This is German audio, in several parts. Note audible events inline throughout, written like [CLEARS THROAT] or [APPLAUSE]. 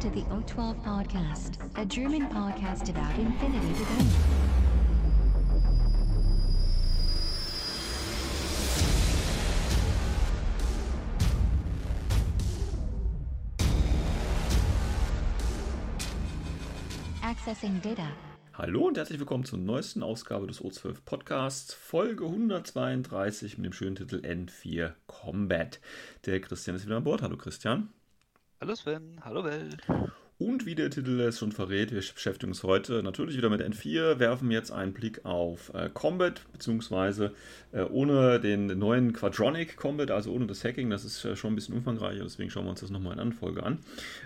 To the O12 Podcast, a German podcast about infinity to go. Accessing data. Hallo und herzlich willkommen zur neuesten Ausgabe des O12 Podcasts, Folge 132 mit dem schönen Titel N4 Combat. Der Christian ist wieder an Bord. Hallo Christian. Hallo Sven, hallo Welt. Und wie der Titel es schon verrät, wir beschäftigen uns heute natürlich wieder mit N4, werfen jetzt einen Blick auf äh, Combat, beziehungsweise äh, ohne den neuen Quadronic Combat, also ohne das Hacking, das ist äh, schon ein bisschen umfangreicher, deswegen schauen wir uns das nochmal in einer Folge an.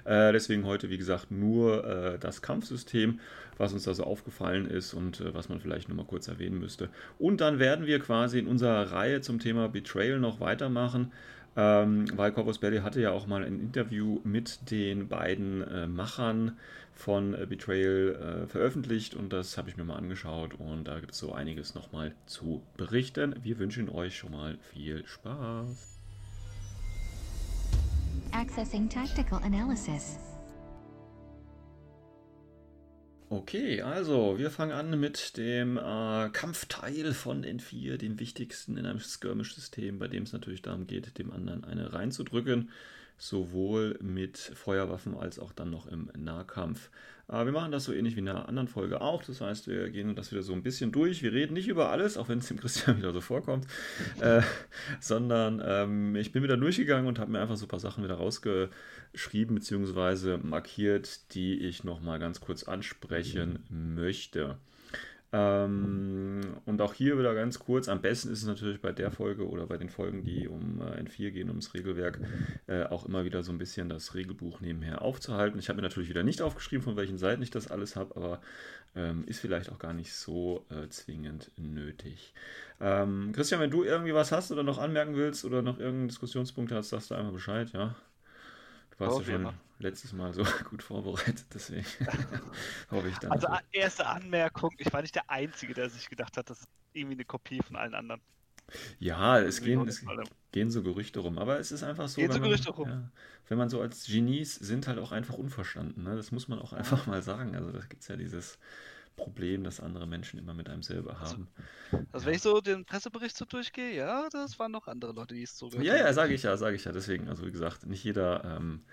Äh, deswegen heute, wie gesagt, nur äh, das Kampfsystem, was uns da so aufgefallen ist und äh, was man vielleicht nochmal kurz erwähnen müsste. Und dann werden wir quasi in unserer Reihe zum Thema Betrayal noch weitermachen. Ähm, weil Corvus Belli hatte ja auch mal ein Interview mit den beiden äh, Machern von äh, Betrayal äh, veröffentlicht und das habe ich mir mal angeschaut und da gibt es so einiges nochmal zu berichten. Wir wünschen euch schon mal viel Spaß. Accessing tactical analysis. Okay, also wir fangen an mit dem äh, Kampfteil von N4, dem wichtigsten in einem Skirmish-System, bei dem es natürlich darum geht, dem anderen eine reinzudrücken, sowohl mit Feuerwaffen als auch dann noch im Nahkampf. Äh, wir machen das so ähnlich wie in einer anderen Folge auch, das heißt, wir gehen das wieder so ein bisschen durch. Wir reden nicht über alles, auch wenn es dem [LAUGHS] Christian wieder so vorkommt, äh, sondern ähm, ich bin wieder durchgegangen und habe mir einfach so ein paar Sachen wieder rausgeschrieben bzw. markiert, die ich nochmal ganz kurz ansprechen möchte. Ähm, und auch hier wieder ganz kurz, am besten ist es natürlich bei der Folge oder bei den Folgen, die um äh, N4 gehen, ums Regelwerk, äh, auch immer wieder so ein bisschen das Regelbuch nebenher aufzuhalten. Ich habe mir natürlich wieder nicht aufgeschrieben, von welchen Seiten ich das alles habe, aber ähm, ist vielleicht auch gar nicht so äh, zwingend nötig. Ähm, Christian, wenn du irgendwie was hast oder noch anmerken willst oder noch irgendeinen Diskussionspunkt hast, sagst du einfach Bescheid, ja? Du warst ja schon letztes Mal so [LAUGHS] gut vorbereitet, deswegen [LAUGHS] hoffe ich dann. Also erste Anmerkung, ich war nicht der Einzige, der sich gedacht hat, das ist irgendwie eine Kopie von allen anderen. Ja, es gehen, es gehen so Gerüchte rum, aber es ist einfach so, wenn, so Gerüchte man, rum. Ja, wenn man so als Genies sind halt auch einfach unverstanden, ne? das muss man auch einfach mal sagen. Also da gibt es ja dieses Problem, das andere Menschen immer mit einem selber haben. Also, also wenn ich so den Pressebericht so durchgehe, ja, das waren noch andere Leute, die es so Ja, ja, sage ich ja, sage ich ja. Deswegen, also wie gesagt, nicht jeder ähm,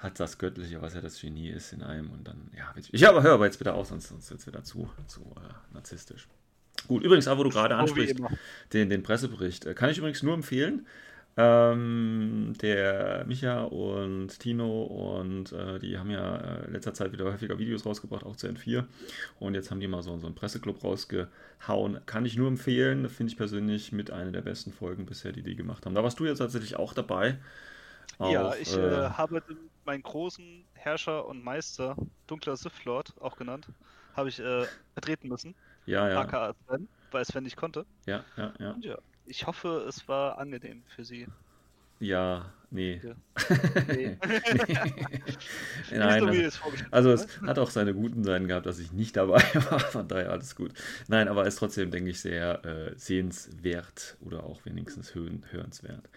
hat das Göttliche, was ja das Genie ist in einem und dann, ja, ich aber hör aber jetzt bitte auf, sonst, sonst wird es wieder zu, zu äh, narzisstisch. Gut, übrigens, aber wo du gerade ansprichst, den, den Pressebericht, äh, kann ich übrigens nur empfehlen. Ähm, der Micha und Tino und äh, die haben ja äh, in letzter Zeit wieder häufiger Videos rausgebracht, auch zu N4. Und jetzt haben die mal so, so einen Presseclub rausgehauen. Kann ich nur empfehlen, finde ich persönlich mit einer der besten Folgen bisher, die die gemacht haben. Da warst du jetzt tatsächlich auch dabei. Ja, ich äh, habe meinen großen Herrscher und Meister, dunkler Sith Lord, auch genannt, habe ich äh, vertreten müssen. Ja, ja. AKA Sven, weil Sven nicht konnte. Ja, ja, ja. Und ja, ich hoffe, es war angenehm für Sie. Ja, nee. Ja. [LAUGHS] nee. [LAUGHS] Nein, so, wie also, also es hat auch seine guten Seiten gehabt, dass ich nicht dabei [LAUGHS] war, von daher alles gut. Nein, aber ist trotzdem, denke ich, sehr äh, sehenswert oder auch wenigstens hören, hörenswert.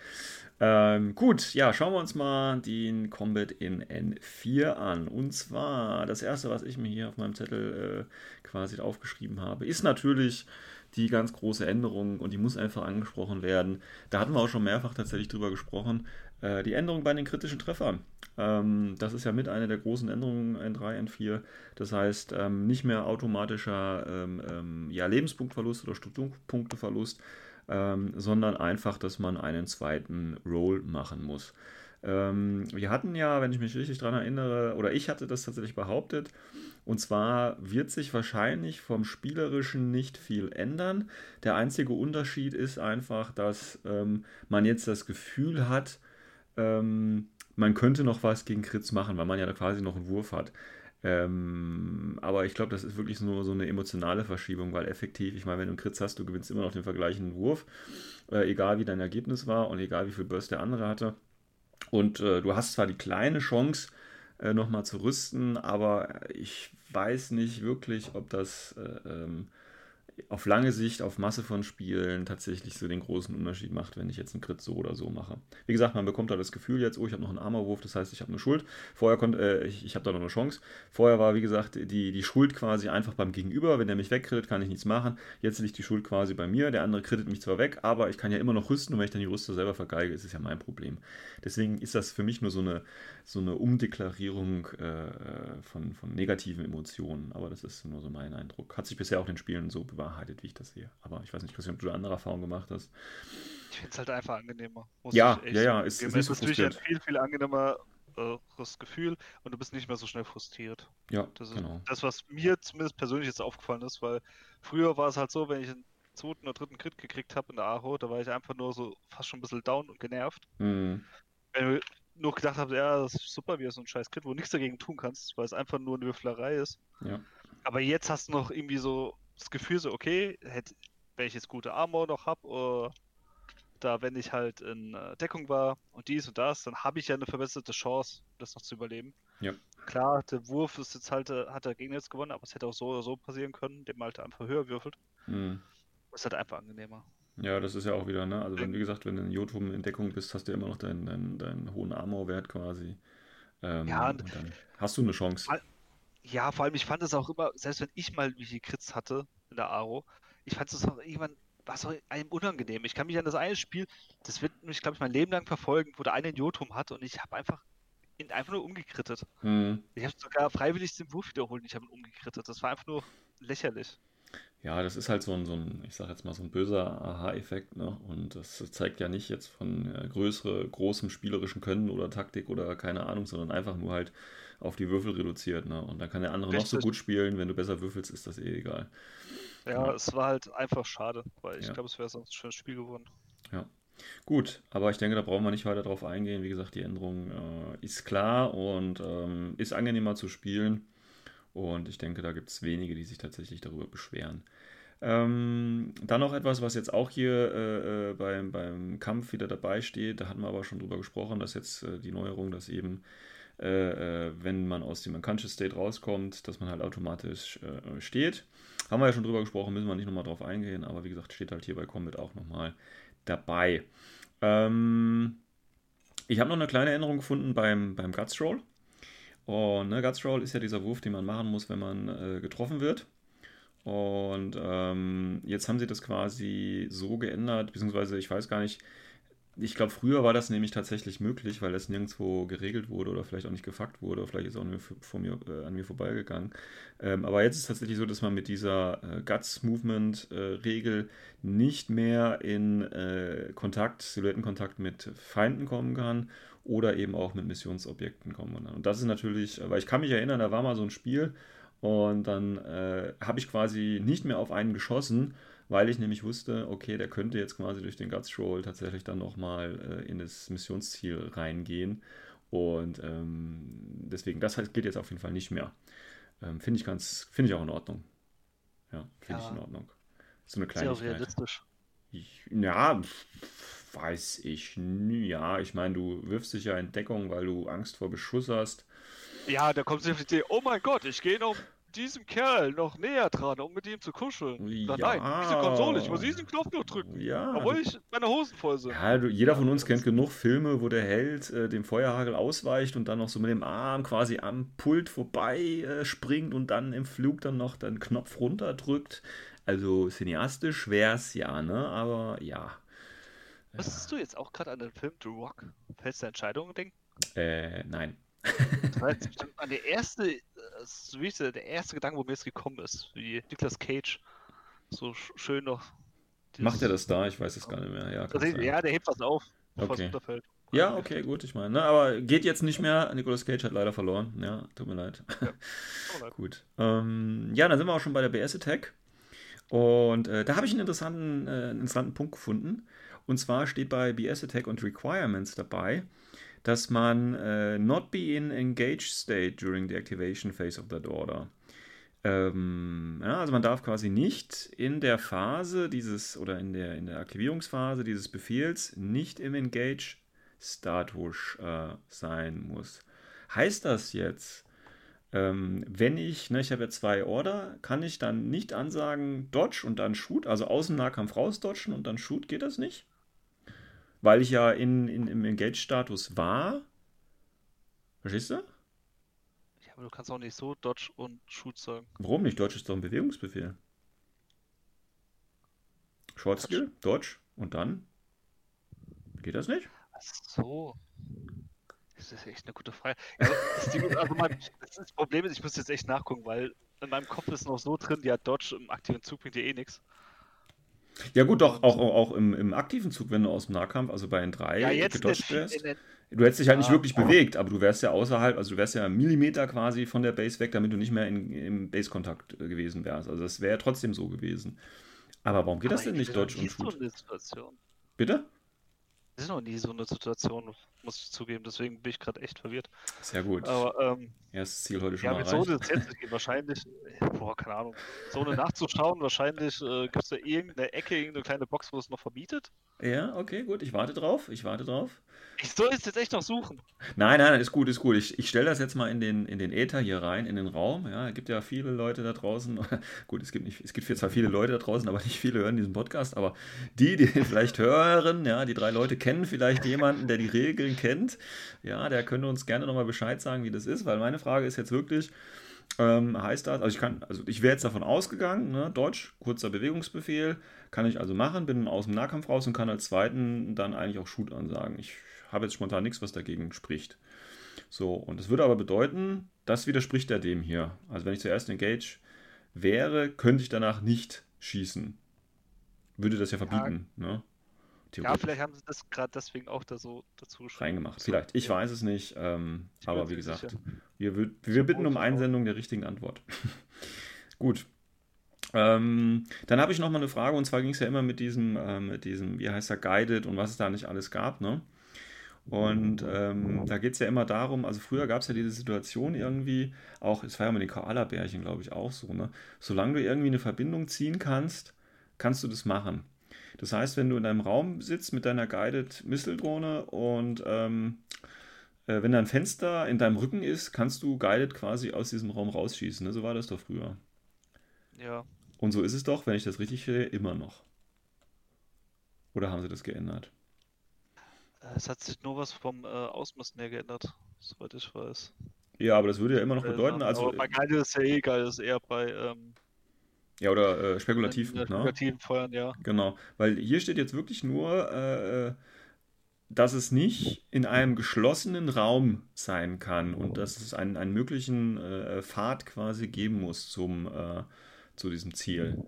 Ähm, gut, ja, schauen wir uns mal den Combat in N4 an. Und zwar, das erste, was ich mir hier auf meinem Zettel äh, quasi aufgeschrieben habe, ist natürlich die ganz große Änderung und die muss einfach angesprochen werden. Da hatten wir auch schon mehrfach tatsächlich drüber gesprochen. Äh, die Änderung bei den kritischen Treffern. Ähm, das ist ja mit einer der großen Änderungen N3, N4. Das heißt, ähm, nicht mehr automatischer ähm, ähm ja, Lebenspunktverlust oder Strukturpunkteverlust, ähm, sondern einfach, dass man einen zweiten Roll machen muss. Ähm, wir hatten ja, wenn ich mich richtig daran erinnere, oder ich hatte das tatsächlich behauptet, und zwar wird sich wahrscheinlich vom Spielerischen nicht viel ändern. Der einzige Unterschied ist einfach, dass ähm, man jetzt das Gefühl hat, ähm, man könnte noch was gegen Kritz machen, weil man ja quasi noch einen Wurf hat. Ähm, aber ich glaube, das ist wirklich nur so eine emotionale Verschiebung, weil effektiv, ich meine, wenn du einen Kritz hast, du gewinnst immer noch den vergleichenden Wurf, äh, egal wie dein Ergebnis war und egal wie viel Burst der andere hatte. Und äh, du hast zwar die kleine Chance, äh, nochmal zu rüsten, aber ich weiß nicht wirklich, ob das äh, ähm, auf lange Sicht, auf Masse von Spielen tatsächlich so den großen Unterschied macht, wenn ich jetzt einen Crit so oder so mache. Wie gesagt, man bekommt da das Gefühl jetzt, oh, ich habe noch einen Armorwurf, das heißt, ich habe eine Schuld. Vorher konnte, äh, ich, ich habe da noch eine Chance. Vorher war, wie gesagt, die, die Schuld quasi einfach beim Gegenüber. Wenn der mich wegkrittet, kann ich nichts machen. Jetzt liegt die Schuld quasi bei mir. Der andere krittet mich zwar weg, aber ich kann ja immer noch rüsten und wenn ich dann die Rüste selber vergeige, ist es ja mein Problem. Deswegen ist das für mich nur so eine, so eine Umdeklarierung äh, von, von negativen Emotionen. Aber das ist nur so mein Eindruck. Hat sich bisher auch in den Spielen so bewahrheitet, wie ich das sehe. Aber ich weiß nicht, Christian, ob du eine andere Erfahrung gemacht hast. Ich finde es halt einfach angenehmer. Ja, ja, ja, ist, ist nicht so frustrierend. ein viel, viel angenehmeres Gefühl und du bist nicht mehr so schnell frustriert. Ja, das ist genau. das, was mir zumindest persönlich jetzt aufgefallen ist, weil früher war es halt so, wenn ich einen zweiten oder dritten Crit gekriegt habe in der Aho, da war ich einfach nur so fast schon ein bisschen down und genervt. Mhm. Wenn ich nur gedacht habe, ja, das ist super, wie so ein scheiß Crit, wo du nichts dagegen tun kannst, weil es einfach nur eine Würflerei ist. Ja. Aber jetzt hast du noch irgendwie so das Gefühl so, okay, hätte, wenn ich jetzt gute Armor noch habe, oder da, wenn ich halt in äh, Deckung war und dies und das, dann habe ich ja eine verbesserte Chance, das noch zu überleben. Ja. Klar, der Wurf ist jetzt halt, äh, hat der Gegner jetzt gewonnen, aber es hätte auch so oder so passieren können, man halt einfach höher würfelt. Mhm. Ist halt einfach angenehmer. Ja, das ist ja auch wieder, ne? Also wenn, [CLEARS THROAT] wie gesagt, wenn du in Jotun in Deckung bist, hast du immer noch deinen, deinen, deinen hohen Armorwert quasi. Ähm, ja, und, dann hast du eine Chance. Ja, vor allem, ich fand es auch immer, selbst wenn ich mal welche Crits hatte in der Aro, ich fand es auch irgendwann, war es auch einem unangenehm. Ich kann mich an das eine Spiel, das wird mich, glaube ich, mein Leben lang verfolgen, wo der eine ein Jotum hat und ich habe einfach ihn einfach nur umgekrittet. Mhm. Ich habe sogar freiwillig den Wurf wiederholt und ich habe ihn umgekrittet. Das war einfach nur lächerlich. Ja, das ist halt so ein, so ein ich sag jetzt mal, so ein böser Aha-Effekt, ne? Und das zeigt ja nicht jetzt von äh, größere, großem spielerischen Können oder Taktik oder keine Ahnung, sondern einfach nur halt auf die Würfel reduziert, ne? Und dann kann der andere Richtig. noch so gut spielen, wenn du besser würfelst, ist das eh egal. Ja, ja. es war halt einfach schade, weil ich ja. glaube, es wäre sonst ein schönes Spiel geworden. Ja. Gut, aber ich denke, da brauchen wir nicht weiter drauf eingehen. Wie gesagt, die Änderung äh, ist klar und ähm, ist angenehmer zu spielen. Und ich denke, da gibt es wenige, die sich tatsächlich darüber beschweren. Ähm, dann noch etwas, was jetzt auch hier äh, äh, beim, beim Kampf wieder dabei steht. Da hatten wir aber schon drüber gesprochen, dass jetzt äh, die Neuerung, dass eben, äh, äh wenn man aus dem Unconscious State rauskommt, dass man halt automatisch äh, steht. Haben wir ja schon drüber gesprochen, müssen wir nicht nochmal drauf eingehen, aber wie gesagt, steht halt hier bei Combat auch nochmal dabei. Ähm, ich habe noch eine kleine Änderung gefunden beim, beim Guts Roll. Und ne, Guts Roll ist ja dieser Wurf, den man machen muss, wenn man äh, getroffen wird. Und ähm, jetzt haben sie das quasi so geändert, beziehungsweise ich weiß gar nicht, ich glaube, früher war das nämlich tatsächlich möglich, weil das nirgendwo geregelt wurde oder vielleicht auch nicht gefuckt wurde, oder vielleicht ist auch nur vor mir, äh, an mir vorbeigegangen. Ähm, aber jetzt ist es tatsächlich so, dass man mit dieser äh, Guts-Movement-Regel äh, nicht mehr in äh, Kontakt, Silhouettenkontakt mit Feinden kommen kann oder eben auch mit Missionsobjekten kommen. Und das ist natürlich, weil ich kann mich erinnern, da war mal so ein Spiel und dann äh, habe ich quasi nicht mehr auf einen geschossen, weil ich nämlich wusste, okay, der könnte jetzt quasi durch den Guts Roll tatsächlich dann nochmal äh, in das Missionsziel reingehen. Und ähm, deswegen, das geht jetzt auf jeden Fall nicht mehr. Ähm, finde ich ganz, finde ich auch in Ordnung. Ja, finde ja. ich in Ordnung. So eine Kleinigkeit. Sehr realistisch. Ich, ja, weiß ich. Ja, ich meine, du wirfst dich ja in Deckung, weil du Angst vor Beschuss hast. Ja, da kommt sich auf die Idee, oh mein Gott, ich gehe noch diesem Kerl noch näher dran, um mit ihm zu kuscheln. Ja. Nein, diese Konsole, ich muss diesen Knopf nur drücken. Ja. Obwohl ich meine Hosen voll sind. Ja, du, jeder von uns kennt genug Filme, wo der Held äh, dem Feuerhagel ausweicht und dann noch so mit dem Arm quasi am Pult vorbei äh, springt und dann im Flug dann noch den Knopf runterdrückt. Also cineastisch wär's ja, ne? Aber ja. Ja. du jetzt auch gerade an den Film The Rock? Du Entscheidungen denken? Äh, nein. Das war jetzt [LAUGHS] bestimmt der erste, äh, so wie der erste Gedanke, wo mir jetzt gekommen ist, wie Nicolas Cage so schön noch. Macht er das da? Ich weiß es gar nicht mehr. Ja, also, ja der hebt was auf, okay. Ja, okay, gut, ich meine. Ne, aber geht jetzt nicht mehr. Nicolas Cage hat leider verloren. Ja, tut mir leid. Ja, [LAUGHS] gut. Ähm, ja, dann sind wir auch schon bei der BS Attack. Und äh, da habe ich einen interessanten, äh, interessanten Punkt gefunden. Und zwar steht bei BS Attack und Requirements dabei, dass man äh, not be in engaged state during the activation phase of that order. Ähm, ja, also man darf quasi nicht in der Phase dieses oder in der, in der Aktivierungsphase dieses Befehls nicht im Engage Status äh, sein muss. Heißt das jetzt, ähm, wenn ich, ne, ich habe ja zwei Order, kann ich dann nicht ansagen Dodge und dann Shoot, also außen Nahkampf rausdodgen und dann Shoot, geht das nicht? Weil ich ja in, in, im Engage-Status war. Verstehst du? Ja, aber du kannst auch nicht so Dodge und Shoot sagen. Warum nicht? Dodge ist doch ein Bewegungsbefehl. Short Skill, Dodge und dann? Geht das nicht? Ach so. Das ist echt eine gute Frage. Ja, das, also mein, [LAUGHS] das, Problem ist, ich muss jetzt echt nachgucken, weil in meinem Kopf ist noch so drin, ja, Dodge im aktiven Zug bringt dir eh nichts. Ja gut, doch, auch, auch im, im aktiven Zug, wenn du aus dem Nahkampf, also bei N3 ja, gedodged wärst. Du hättest dich halt nicht wirklich bewegt, aber du wärst ja außerhalb, also du wärst ja einen Millimeter quasi von der Base weg, damit du nicht mehr in, im Base-Kontakt äh, gewesen wärst. Also das wäre trotzdem so gewesen. Aber warum geht aber das denn nicht Dodge und Shoot? Bitte? Das ist noch nie so eine Situation, muss ich zugeben. Deswegen bin ich gerade echt verwirrt. Sehr gut. Aber, ähm, Erstes Ziel heute schon ja, mal mit so eine geht wahrscheinlich, boah, keine Ahnung, so eine nachzuschauen, wahrscheinlich äh, gibt es da irgendeine Ecke, irgendeine kleine Box, wo es noch verbietet. Ja, okay, gut. Ich warte drauf. Ich warte drauf. Ich soll es jetzt echt noch suchen. Nein, nein, ist gut, ist gut. Ich, ich stelle das jetzt mal in den, in den Äther hier rein, in den Raum. Ja, es gibt ja viele Leute da draußen. [LAUGHS] gut, es gibt nicht, es gibt zwar viele Leute da draußen, aber nicht viele hören diesen Podcast. Aber die, die [LAUGHS] vielleicht hören, ja, die drei Leute kennen vielleicht jemanden, der die Regeln kennt. Ja, der könnte uns gerne nochmal Bescheid sagen, wie das ist, weil meine Frage ist jetzt wirklich, ähm, heißt das, also ich kann, also ich wäre jetzt davon ausgegangen, ne, Deutsch, kurzer Bewegungsbefehl, kann ich also machen, bin aus dem Nahkampf raus und kann als zweiten dann eigentlich auch Shoot ansagen. Ich habe jetzt spontan nichts, was dagegen spricht. So, und das würde aber bedeuten, das widerspricht ja dem hier. Also wenn ich zuerst Engage wäre, könnte ich danach nicht schießen. Würde das ja verbieten, ja. ne? Ja, vielleicht haben sie das gerade deswegen auch da so dazu reingemacht. Vielleicht, ich weiß es nicht. Ähm, aber wie gesagt, sicher. wir, wir bitten um Einsendung der richtigen Antwort. [LAUGHS] Gut. Ähm, dann habe ich noch mal eine Frage und zwar ging es ja immer mit diesem, äh, mit diesem, wie heißt er, Guided und was es da nicht alles gab, ne? Und ähm, da geht es ja immer darum, also früher gab es ja diese Situation irgendwie, auch, es war ja mit den Koala-Bärchen, glaube ich, auch so, ne? Solange du irgendwie eine Verbindung ziehen kannst, kannst du das machen. Das heißt, wenn du in deinem Raum sitzt mit deiner Guided Missile-Drohne und ähm, äh, wenn da ein Fenster in deinem Rücken ist, kannst du Guided quasi aus diesem Raum rausschießen. Ne? So war das doch früher. Ja. Und so ist es doch, wenn ich das richtig sehe, immer noch. Oder haben sie das geändert? Äh, es hat sich nur was vom äh, Ausmisten her geändert, soweit ich weiß. Ja, aber das würde ja immer noch äh, bedeuten, also. Aber bei Guided ist ja eh egal, ist eher bei ähm, ja, oder äh, spekulativ. In ne? Spekulativen Feuern, ja. Genau, weil hier steht jetzt wirklich nur, äh, äh, dass es nicht in einem geschlossenen Raum sein kann und dass es einen, einen möglichen äh, Pfad quasi geben muss zum, äh, zu diesem Ziel.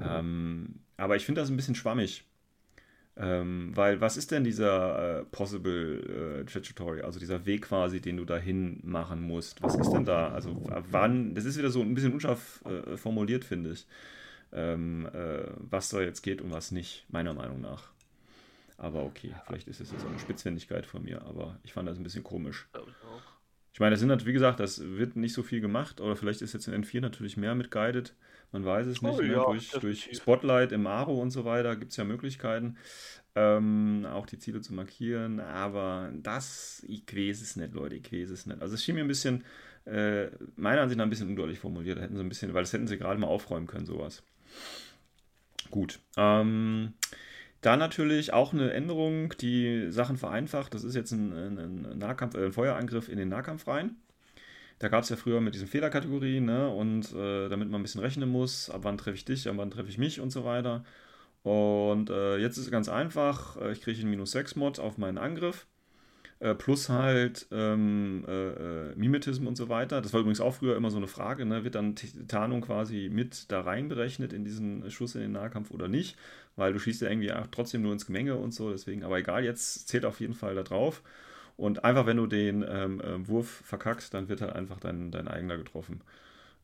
Ähm, aber ich finde das ein bisschen schwammig. Ähm, weil was ist denn dieser äh, Possible äh, Trajectory, also dieser Weg quasi, den du dahin machen musst? Was ist denn da? Also wann, das ist wieder so ein bisschen unscharf äh, formuliert, finde ich. Ähm, äh, was da jetzt geht und was nicht, meiner Meinung nach. Aber okay, vielleicht ist es jetzt auch eine Spitzfindigkeit von mir, aber ich fand das ein bisschen komisch. Ich meine, das sind natürlich, wie gesagt, das wird nicht so viel gemacht, oder vielleicht ist jetzt in N4 natürlich mehr mit Guided. Man weiß es nicht. Oh, ne? ja, durch, durch, Spotlight im Aro und so weiter gibt es ja Möglichkeiten, ähm, auch die Ziele zu markieren. Aber das, ich weiß es nicht, Leute, ich weiß es nicht. Also es schien mir ein bisschen, äh, meiner Ansicht nach ein bisschen undeutlich formuliert. Da hätten sie ein bisschen, weil das hätten sie gerade mal aufräumen können, sowas. Gut. Ähm, da natürlich auch eine Änderung, die Sachen vereinfacht. Das ist jetzt ein, ein, Nahkampf, äh, ein Feuerangriff in den Nahkampf rein. Da gab es ja früher mit diesen Fehlerkategorien, ne? Und äh, damit man ein bisschen rechnen muss, ab wann treffe ich dich, ab wann treffe ich mich und so weiter. Und äh, jetzt ist es ganz einfach. Äh, ich kriege einen minus 6 Mod auf meinen Angriff. Äh, plus halt ähm, äh, Mimetism und so weiter. Das war übrigens auch früher immer so eine Frage, ne? wird dann Tarnung quasi mit da reinberechnet in diesen Schuss in den Nahkampf oder nicht? Weil du schießt ja irgendwie trotzdem nur ins Gemenge und so, deswegen, aber egal, jetzt zählt auf jeden Fall da drauf. Und einfach, wenn du den ähm, äh, Wurf verkackst, dann wird halt einfach dein, dein eigener getroffen.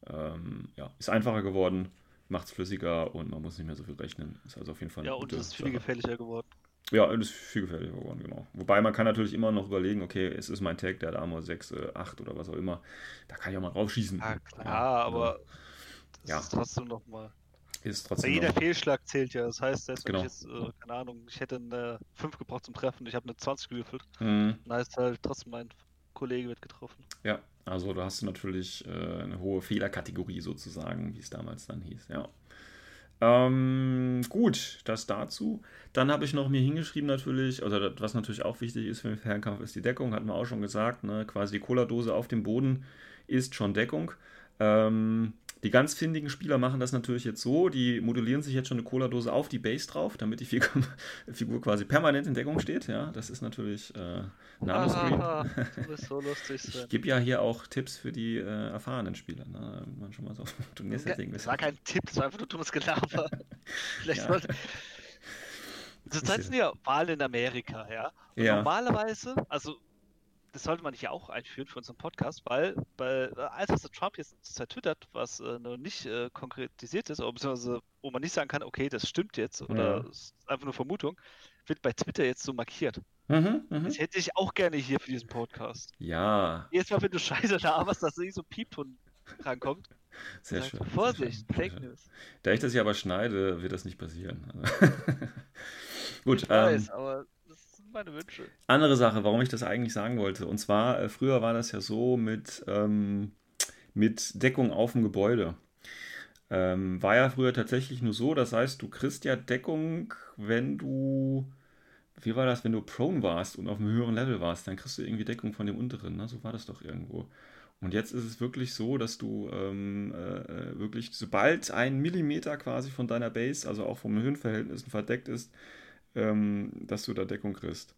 Ähm, ja, ist einfacher geworden, macht es flüssiger und man muss nicht mehr so viel rechnen. Ist also auf jeden Fall. Ja, und es ist viel Sache. gefährlicher geworden. Ja, es ist viel gefährlicher geworden, genau. Wobei man kann natürlich immer noch überlegen, okay, es ist mein Tag, der hat Armor 6, äh, 8 oder was auch immer. Da kann ich auch mal rausschießen. Ja, klar, ja, aber das ja. ist trotzdem noch mal ist trotzdem. jeder Fehlschlag zählt ja. Das heißt, selbst genau. wenn ich jetzt, äh, keine Ahnung, ich hätte eine 5 gebraucht zum Treffen, ich habe eine 20 gewürfelt, mhm. dann heißt halt trotzdem mein Kollege wird getroffen. Ja, Also da hast du natürlich äh, eine hohe Fehlerkategorie sozusagen, wie es damals dann hieß, ja. Ähm, gut, das dazu. Dann habe ich noch mir hingeschrieben natürlich, also das, was natürlich auch wichtig ist für den Fernkampf, ist die Deckung, hatten wir auch schon gesagt, ne? quasi die Cola-Dose auf dem Boden ist schon Deckung. Ähm, die ganz findigen Spieler machen das natürlich jetzt so, die modellieren sich jetzt schon eine Cola-Dose auf die Base drauf, damit die Figur, [LAUGHS] Figur, quasi permanent in Deckung steht. Ja, das ist natürlich äh, Nanoscreen. Ah, [LAUGHS] du bist so lustig, Sven. Ich gebe ja hier auch Tipps für die äh, erfahrenen Spieler, ne? man schon mal so [LAUGHS] Turniersetting Das war kein Tipp, das war einfach nur dummes Gelaber. Vielleicht ja. sollte... Zurzeit sind ja Wahlen in Amerika, ja. ja. Normalerweise, also das sollte man hier auch einführen für unseren Podcast, weil äh, alles, was der Trump jetzt zertwittert, was äh, noch nicht äh, konkretisiert ist, oder beziehungsweise wo man nicht sagen kann, okay, das stimmt jetzt oder ja. ist einfach nur Vermutung, wird bei Twitter jetzt so markiert. Mhm, mh. Das hätte ich auch gerne hier für diesen Podcast. Ja. Jetzt mal, wenn du Scheiße laberst, dass nicht so Piepton rankommt. Sehr sagt, schön. Vorsicht, sehr Fake News. Da ich das hier aber schneide, wird das nicht passieren. [LAUGHS] Gut. Ich weiß, ähm, aber meine Wünsche. Andere Sache, warum ich das eigentlich sagen wollte. Und zwar, äh, früher war das ja so mit, ähm, mit Deckung auf dem Gebäude. Ähm, war ja früher tatsächlich nur so, das heißt, du kriegst ja Deckung, wenn du, wie war das, wenn du prone warst und auf einem höheren Level warst, dann kriegst du irgendwie Deckung von dem unteren, ne? so war das doch irgendwo. Und jetzt ist es wirklich so, dass du ähm, äh, äh wirklich, sobald ein Millimeter quasi von deiner Base, also auch vom Höhenverhältnissen verdeckt ist, ähm, dass du da Deckung kriegst.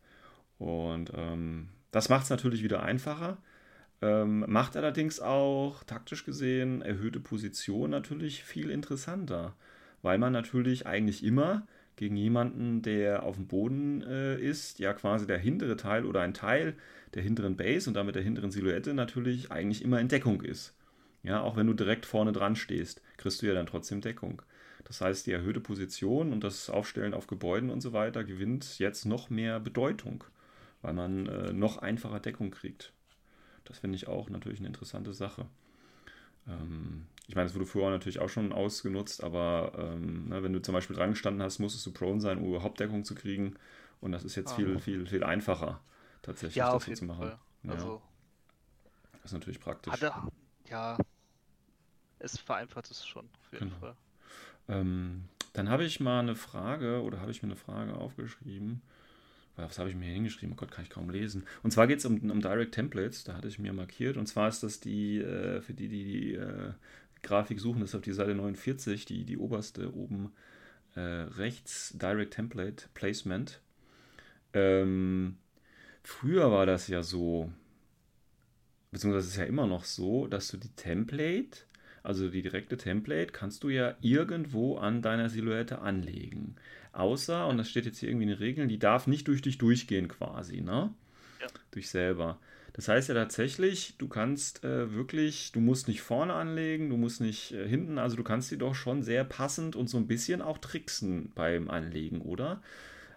Und ähm, das macht es natürlich wieder einfacher. Ähm, macht allerdings auch taktisch gesehen erhöhte Position natürlich viel interessanter, weil man natürlich eigentlich immer gegen jemanden, der auf dem Boden äh, ist, ja quasi der hintere Teil oder ein Teil der hinteren Base und damit der hinteren Silhouette natürlich eigentlich immer in Deckung ist. Ja, auch wenn du direkt vorne dran stehst, kriegst du ja dann trotzdem Deckung. Das heißt, die erhöhte Position und das Aufstellen auf Gebäuden und so weiter gewinnt jetzt noch mehr Bedeutung, weil man äh, noch einfacher Deckung kriegt. Das finde ich auch natürlich eine interessante Sache. Ähm, ich meine, das wurde vorher natürlich auch schon ausgenutzt, aber ähm, ne, wenn du zum Beispiel dran gestanden hast, musstest du prone sein, um überhaupt Deckung zu kriegen. Und das ist jetzt ah. viel, viel, viel einfacher, tatsächlich ja, das so zu machen. Ja. Also, das ist natürlich praktisch. Hatte, ja, es vereinfacht es schon, auf jeden genau. Fall. Ähm, dann habe ich mal eine Frage oder habe ich mir eine Frage aufgeschrieben. Was habe ich mir hingeschrieben? Oh Gott, kann ich kaum lesen. Und zwar geht es um, um Direct Templates, da hatte ich mir markiert. Und zwar ist das die, äh, für die, die die äh, Grafik suchen, das ist auf die Seite 49, die, die oberste oben äh, rechts, Direct Template Placement. Ähm, früher war das ja so, beziehungsweise ist ja immer noch so, dass du die Template also die direkte Template kannst du ja irgendwo an deiner Silhouette anlegen. Außer, und das steht jetzt hier irgendwie in den Regeln, die darf nicht durch dich durchgehen quasi, ne? Ja. Durch selber. Das heißt ja tatsächlich, du kannst äh, wirklich, du musst nicht vorne anlegen, du musst nicht äh, hinten, also du kannst die doch schon sehr passend und so ein bisschen auch tricksen beim Anlegen, oder?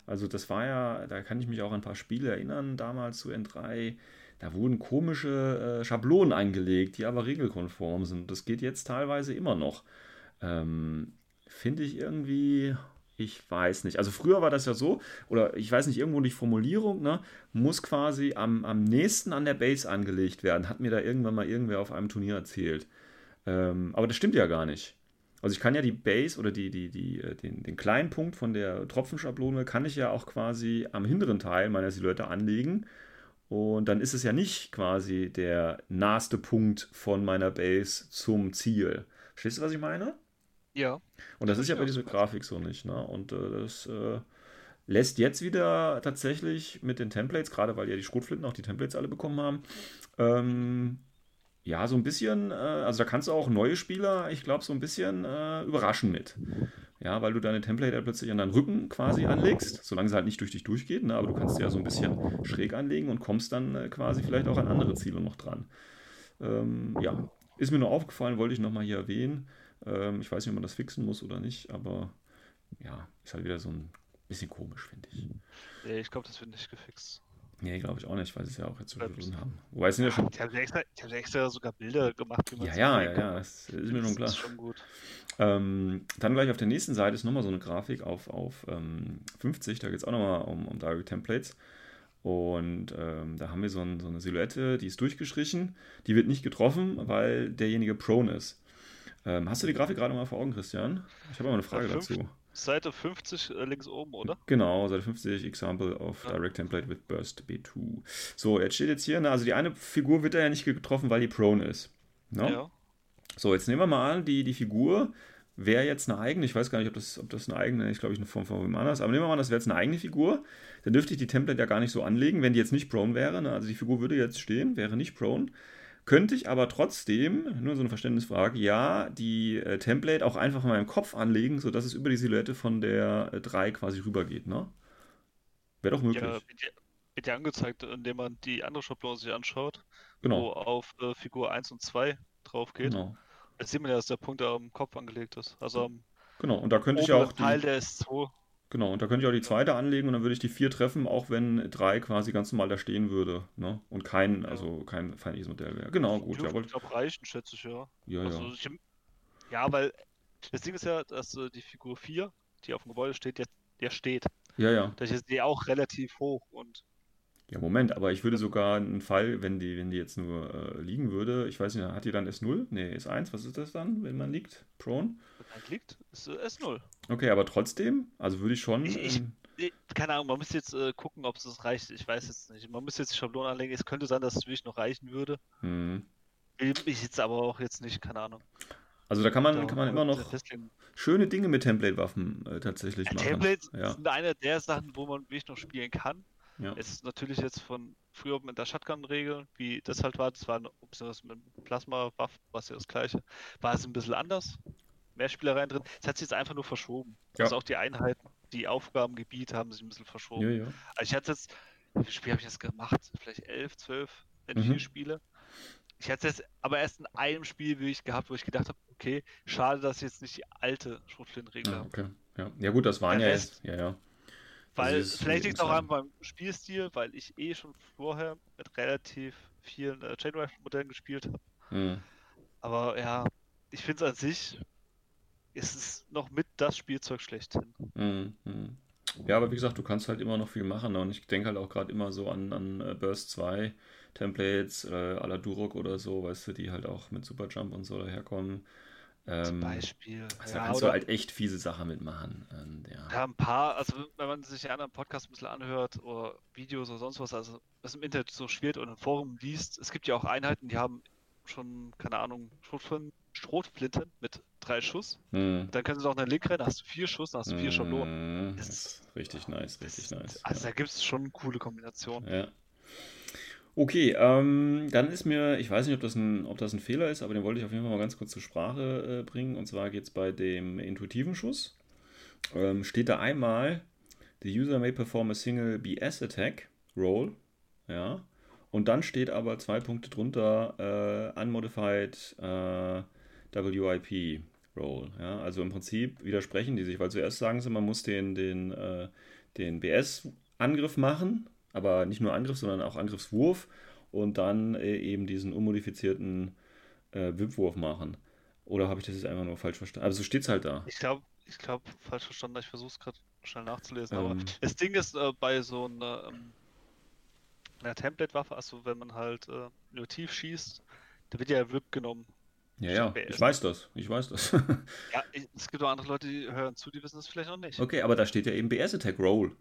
Also das war ja, da kann ich mich auch an ein paar Spiele erinnern, damals zu N3, da wurden komische äh, Schablonen eingelegt, die aber regelkonform sind. Das geht jetzt teilweise immer noch. Ähm, Finde ich irgendwie, ich weiß nicht. Also früher war das ja so, oder ich weiß nicht, irgendwo die Formulierung, ne, muss quasi am, am nächsten an der Base angelegt werden. Hat mir da irgendwann mal irgendwer auf einem Turnier erzählt. Ähm, aber das stimmt ja gar nicht. Also ich kann ja die Base oder die, die, die, äh, den, den kleinen Punkt von der Tropfenschablone kann ich ja auch quasi am hinteren Teil meiner Silhouette anlegen und dann ist es ja nicht quasi der naheste Punkt von meiner Base zum Ziel. Verstehst du, was ich meine? Ja. Und das, das ist ja bei dieser Grafik so nicht. Ne? Und äh, das äh, lässt jetzt wieder tatsächlich mit den Templates, gerade weil ja die Schrotflinten auch die Templates alle bekommen haben, ähm, ja, so ein bisschen, äh, also da kannst du auch neue Spieler, ich glaube, so ein bisschen äh, überraschen mit. Ja, weil du deine Template plötzlich an deinen Rücken quasi anlegst, solange sie halt nicht durch dich durchgeht, ne? aber du kannst sie ja so ein bisschen schräg anlegen und kommst dann äh, quasi vielleicht auch an andere Ziele noch dran. Ähm, ja, ist mir nur aufgefallen, wollte ich nochmal hier erwähnen. Ähm, ich weiß nicht, ob man das fixen muss oder nicht, aber ja, ist halt wieder so ein bisschen komisch, finde ich. Nee, ich glaube, das wird nicht gefixt. Nee, glaube ich auch nicht, weil sie es ja auch jetzt so drin haben. Wobei es sind ja schon. Ich habe extra, hab extra sogar Bilder gemacht, wie man Ja, ja, ja, ja, das ist mir schon klar. Das ist schon gut. Ähm, dann gleich auf der nächsten Seite ist nochmal so eine Grafik auf, auf ähm, 50, da geht es auch nochmal um, um Direct Templates. Und ähm, da haben wir so, ein, so, eine Silhouette, die ist durchgestrichen. Die wird nicht getroffen, weil derjenige prone ist. Ähm, hast du die Grafik gerade mal vor Augen, Christian? Ich habe mal eine Frage dazu. Seite 50 äh, links oben, oder? Genau, Seite 50, Example of. Direct Template with Burst B2. So, jetzt steht jetzt hier, na, also die eine Figur wird da ja nicht getroffen, weil die prone ist. Ne? Ja. So, jetzt nehmen wir mal an, die, die Figur wäre jetzt eine eigene, ich weiß gar nicht, ob das, ob das eine eigene, ich glaube, ich eine Form von wem anders, aber nehmen wir mal an, das wäre jetzt eine eigene Figur, dann dürfte ich die Template ja gar nicht so anlegen, wenn die jetzt nicht prone wäre, ne? also die Figur würde jetzt stehen, wäre nicht prone, könnte ich aber trotzdem, nur so eine Verständnisfrage, ja, die äh, Template auch einfach in meinem Kopf anlegen, sodass es über die Silhouette von der äh, 3 quasi rübergeht, ne? Wäre doch möglich. Ja, wird ja, angezeigt, indem man die andere Schablone sich anschaut, wo genau. auf äh, Figur 1 und 2 drauf geht. Genau. Jetzt sieht man ja, dass der Punkt am Kopf angelegt ist. Also Genau. Und da könnte ich ja auch die, Teil der S2. Genau, und da könnte ich auch die zweite anlegen und dann würde ich die vier treffen, auch wenn drei quasi ganz normal da stehen würde. Ne? Und kein, Ja. also kein feindliches Modell wäre. Genau, gut, jawohl. Ich glaube, reichen, schätze ich, ja. Ja, Also ja. ich, ja, weil das Ding ist ja, dass äh, die Figur 4, die auf dem Gebäude steht, der, der steht. Ja, ja. Das ist die auch relativ hoch Ja, Moment, aber ich würde sogar einen Fall, wenn die, wenn die jetzt nur äh, liegen würde, ich weiß nicht, hat die dann S0? Nee, S1, was ist das dann, wenn man liegt? Prone? wenn man liegt, ist äh, S0. Okay, aber trotzdem, also würde ich schon. Ich- ich- Keine Ahnung, man müsste jetzt äh, gucken, ob es reicht. Ich weiß jetzt nicht. Man müsste jetzt die Schablone anlegen. Es könnte sein, dass es wirklich noch reichen würde. hm. Will ich jetzt aber auch jetzt nicht, keine Ahnung. Also da kann man, Da kann man immer noch festlegen. schöne Dinge mit Template-Waffen äh, tatsächlich Ja, machen. Templates Ja, sind eine der Sachen, wo man wirklich noch spielen kann. Ja. Es ist natürlich jetzt von früher mit der Shotgun-Regel, wie das halt war, das war besonders mit Plasma-Waffen, was ja das gleiche, war es ein bisschen anders. Mehr Spielereien drin. Es hat sich jetzt einfach nur verschoben. Ja. Also auch die Einheiten, die Aufgabengebiete haben sich ein bisschen verschoben. ja, ja. Also ich hatte jetzt, wie viele Spiele habe ich jetzt gemacht? Vielleicht elf, zwölf, wenn Mhm. vier Spiele. Ich hatte es jetzt aber erst in einem Spiel wirklich gehabt, wo ich gedacht habe, okay, schade, dass ich jetzt nicht die alte Schrotflintenregel habe. okay. Ja. ja, gut, das waren Der ja Rest- jetzt. Ja, ja. Weil Also vielleicht liegt es auch an meinem Spielstil, weil ich eh schon vorher mit relativ vielen äh, Chainrifle-Modellen gespielt habe. Hm. Aber ja, ich finde es an sich, ist es noch mit das Spielzeug schlechthin. Mhm, mhm. Ja, aber wie gesagt, du kannst halt immer noch viel machen. ne? Und ich denke halt auch gerade immer so an, an äh, Burst 2 Templates äh, à la Durok oder so, weißt du, die halt auch mit Superjump und so daherkommen. Zum Ähm, Beispiel. also da Ja, kannst du halt echt fiese Sachen mitmachen. Und, ja. Ja, ein paar, also wenn man sich die anderen Podcasts ein bisschen anhört oder Videos oder sonst was, also was im Internet so schwirrt oder im Forum liest, es gibt ja auch Einheiten, die haben schon, keine Ahnung, Schrotflinten, Schrotflinten mit drei Schuss. Mhm. Dann können sie noch eine Link rein, hast du vier Schuss, dann hast du vier Schablonen. Mhm. Das Das ist richtig nice, richtig Das- nice. Also da gibt es schon coole Kombinationen. Ja. Okay, ähm, dann ist mir, ich weiß nicht, ob das, ein, ob das ein Fehler ist, aber den wollte ich auf jeden Fall mal ganz kurz zur Sprache äh, bringen. Und zwar geht es bei dem intuitiven Schuss. Ähm, steht da einmal, the user may perform a single BS attack roll. Ja. Und dann steht aber zwei Punkte drunter, äh, unmodified äh, WIP roll. Ja. Also im Prinzip widersprechen die sich, weil zuerst sagen sie, man muss den, den, äh, den BS-Angriff machen, aber nicht nur Angriff, sondern auch Angriffswurf und dann äh, eben diesen unmodifizierten äh, WIP-Wurf machen. Oder habe ich das jetzt einfach nur falsch verstanden? Also so steht es halt da. Ich glaube, ich glaube, falsch verstanden, ich versuche es gerade schnell nachzulesen, Ähm. aber das Ding ist äh, bei so einer, ähm, einer Template-Waffe, also wenn man halt äh, nur tief schießt, da wird ja WIP genommen. Ja, ja, BS. ich weiß das. Ich weiß das. [LAUGHS] Ja, ich, es gibt auch andere Leute, die hören zu, die wissen es vielleicht noch nicht. okay, aber da steht ja eben BS-Attack Roll.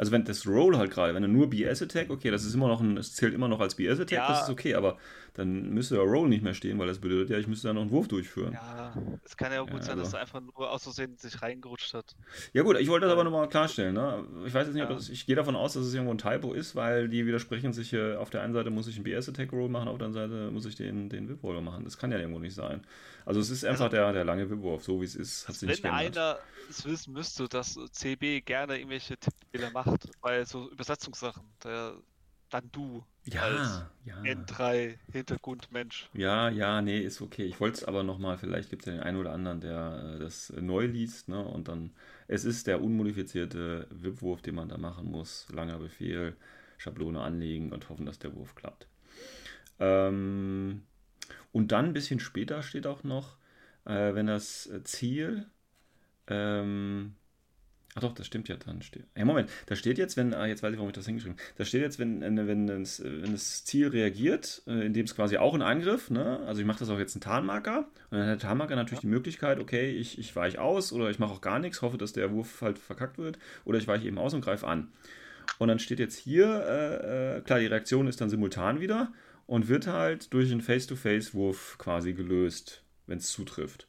Also wenn das Roll halt gerade, wenn du nur BS-Attack, okay, das ist immer noch ein, es zählt immer noch als BS-Attack, Ja. das ist okay, aber dann müsste der Roll nicht mehr stehen, weil das bedeutet ja, ich müsste da noch einen Wurf durchführen. Ja, es kann ja gut Ja, sein, dass also- er einfach nur aus Versehen sich reingerutscht hat. Ja gut, ich wollte das aber nochmal klarstellen. Ne? Ich weiß jetzt nicht, ob Ja. das, ich gehe davon aus, dass es irgendwo ein Typo ist, weil die widersprechen sich hier. Auf der einen Seite muss ich einen BS-Attack-Roll machen, auf der anderen Seite muss ich den, den Whip-Roller machen. Das kann ja irgendwo nicht sein. Also es ist einfach der, der lange Whip-Wurf, so wie es ist, hat sich nicht Wenn geändert. einer es wissen müsste, dass CB gerne irgendwelche Tippfehler macht, bei so Übersetzungssachen, der, dann du als Ja, ja. N3 Hintergrundmensch. Ja, ja, nee, ist okay. Ich wollte es aber nochmal, vielleicht gibt es ja den einen oder anderen, der äh, das äh, neu liest, ne? Und dann, es ist der unmodifizierte Whip-Wurf, den man da machen muss. Langer Befehl, Schablone anlegen und hoffen, dass der Wurf klappt. Ähm, und dann ein bisschen später steht auch noch, äh, wenn das Ziel, ähm, Ach doch, das stimmt ja dann. Steht. Ja, Moment, da steht jetzt, wenn, ah, jetzt weiß ich, warum ich das hingeschrieben habe. Da steht jetzt, wenn, äh, wenn, das, wenn das Ziel reagiert, äh, indem es quasi auch einen Angriff, ne? also ich mache das auch jetzt einen Tarnmarker, und dann hat der Tarnmarker natürlich ja. die Möglichkeit, okay, ich, ich weiche aus oder ich mache auch gar nichts, hoffe, dass der Wurf halt verkackt wird, oder ich weiche eben aus und greife an. Und dann steht jetzt hier, äh, äh, klar, die Reaktion ist dann simultan wieder und wird halt durch einen Face-to-Face-Wurf quasi gelöst, wenn es zutrifft.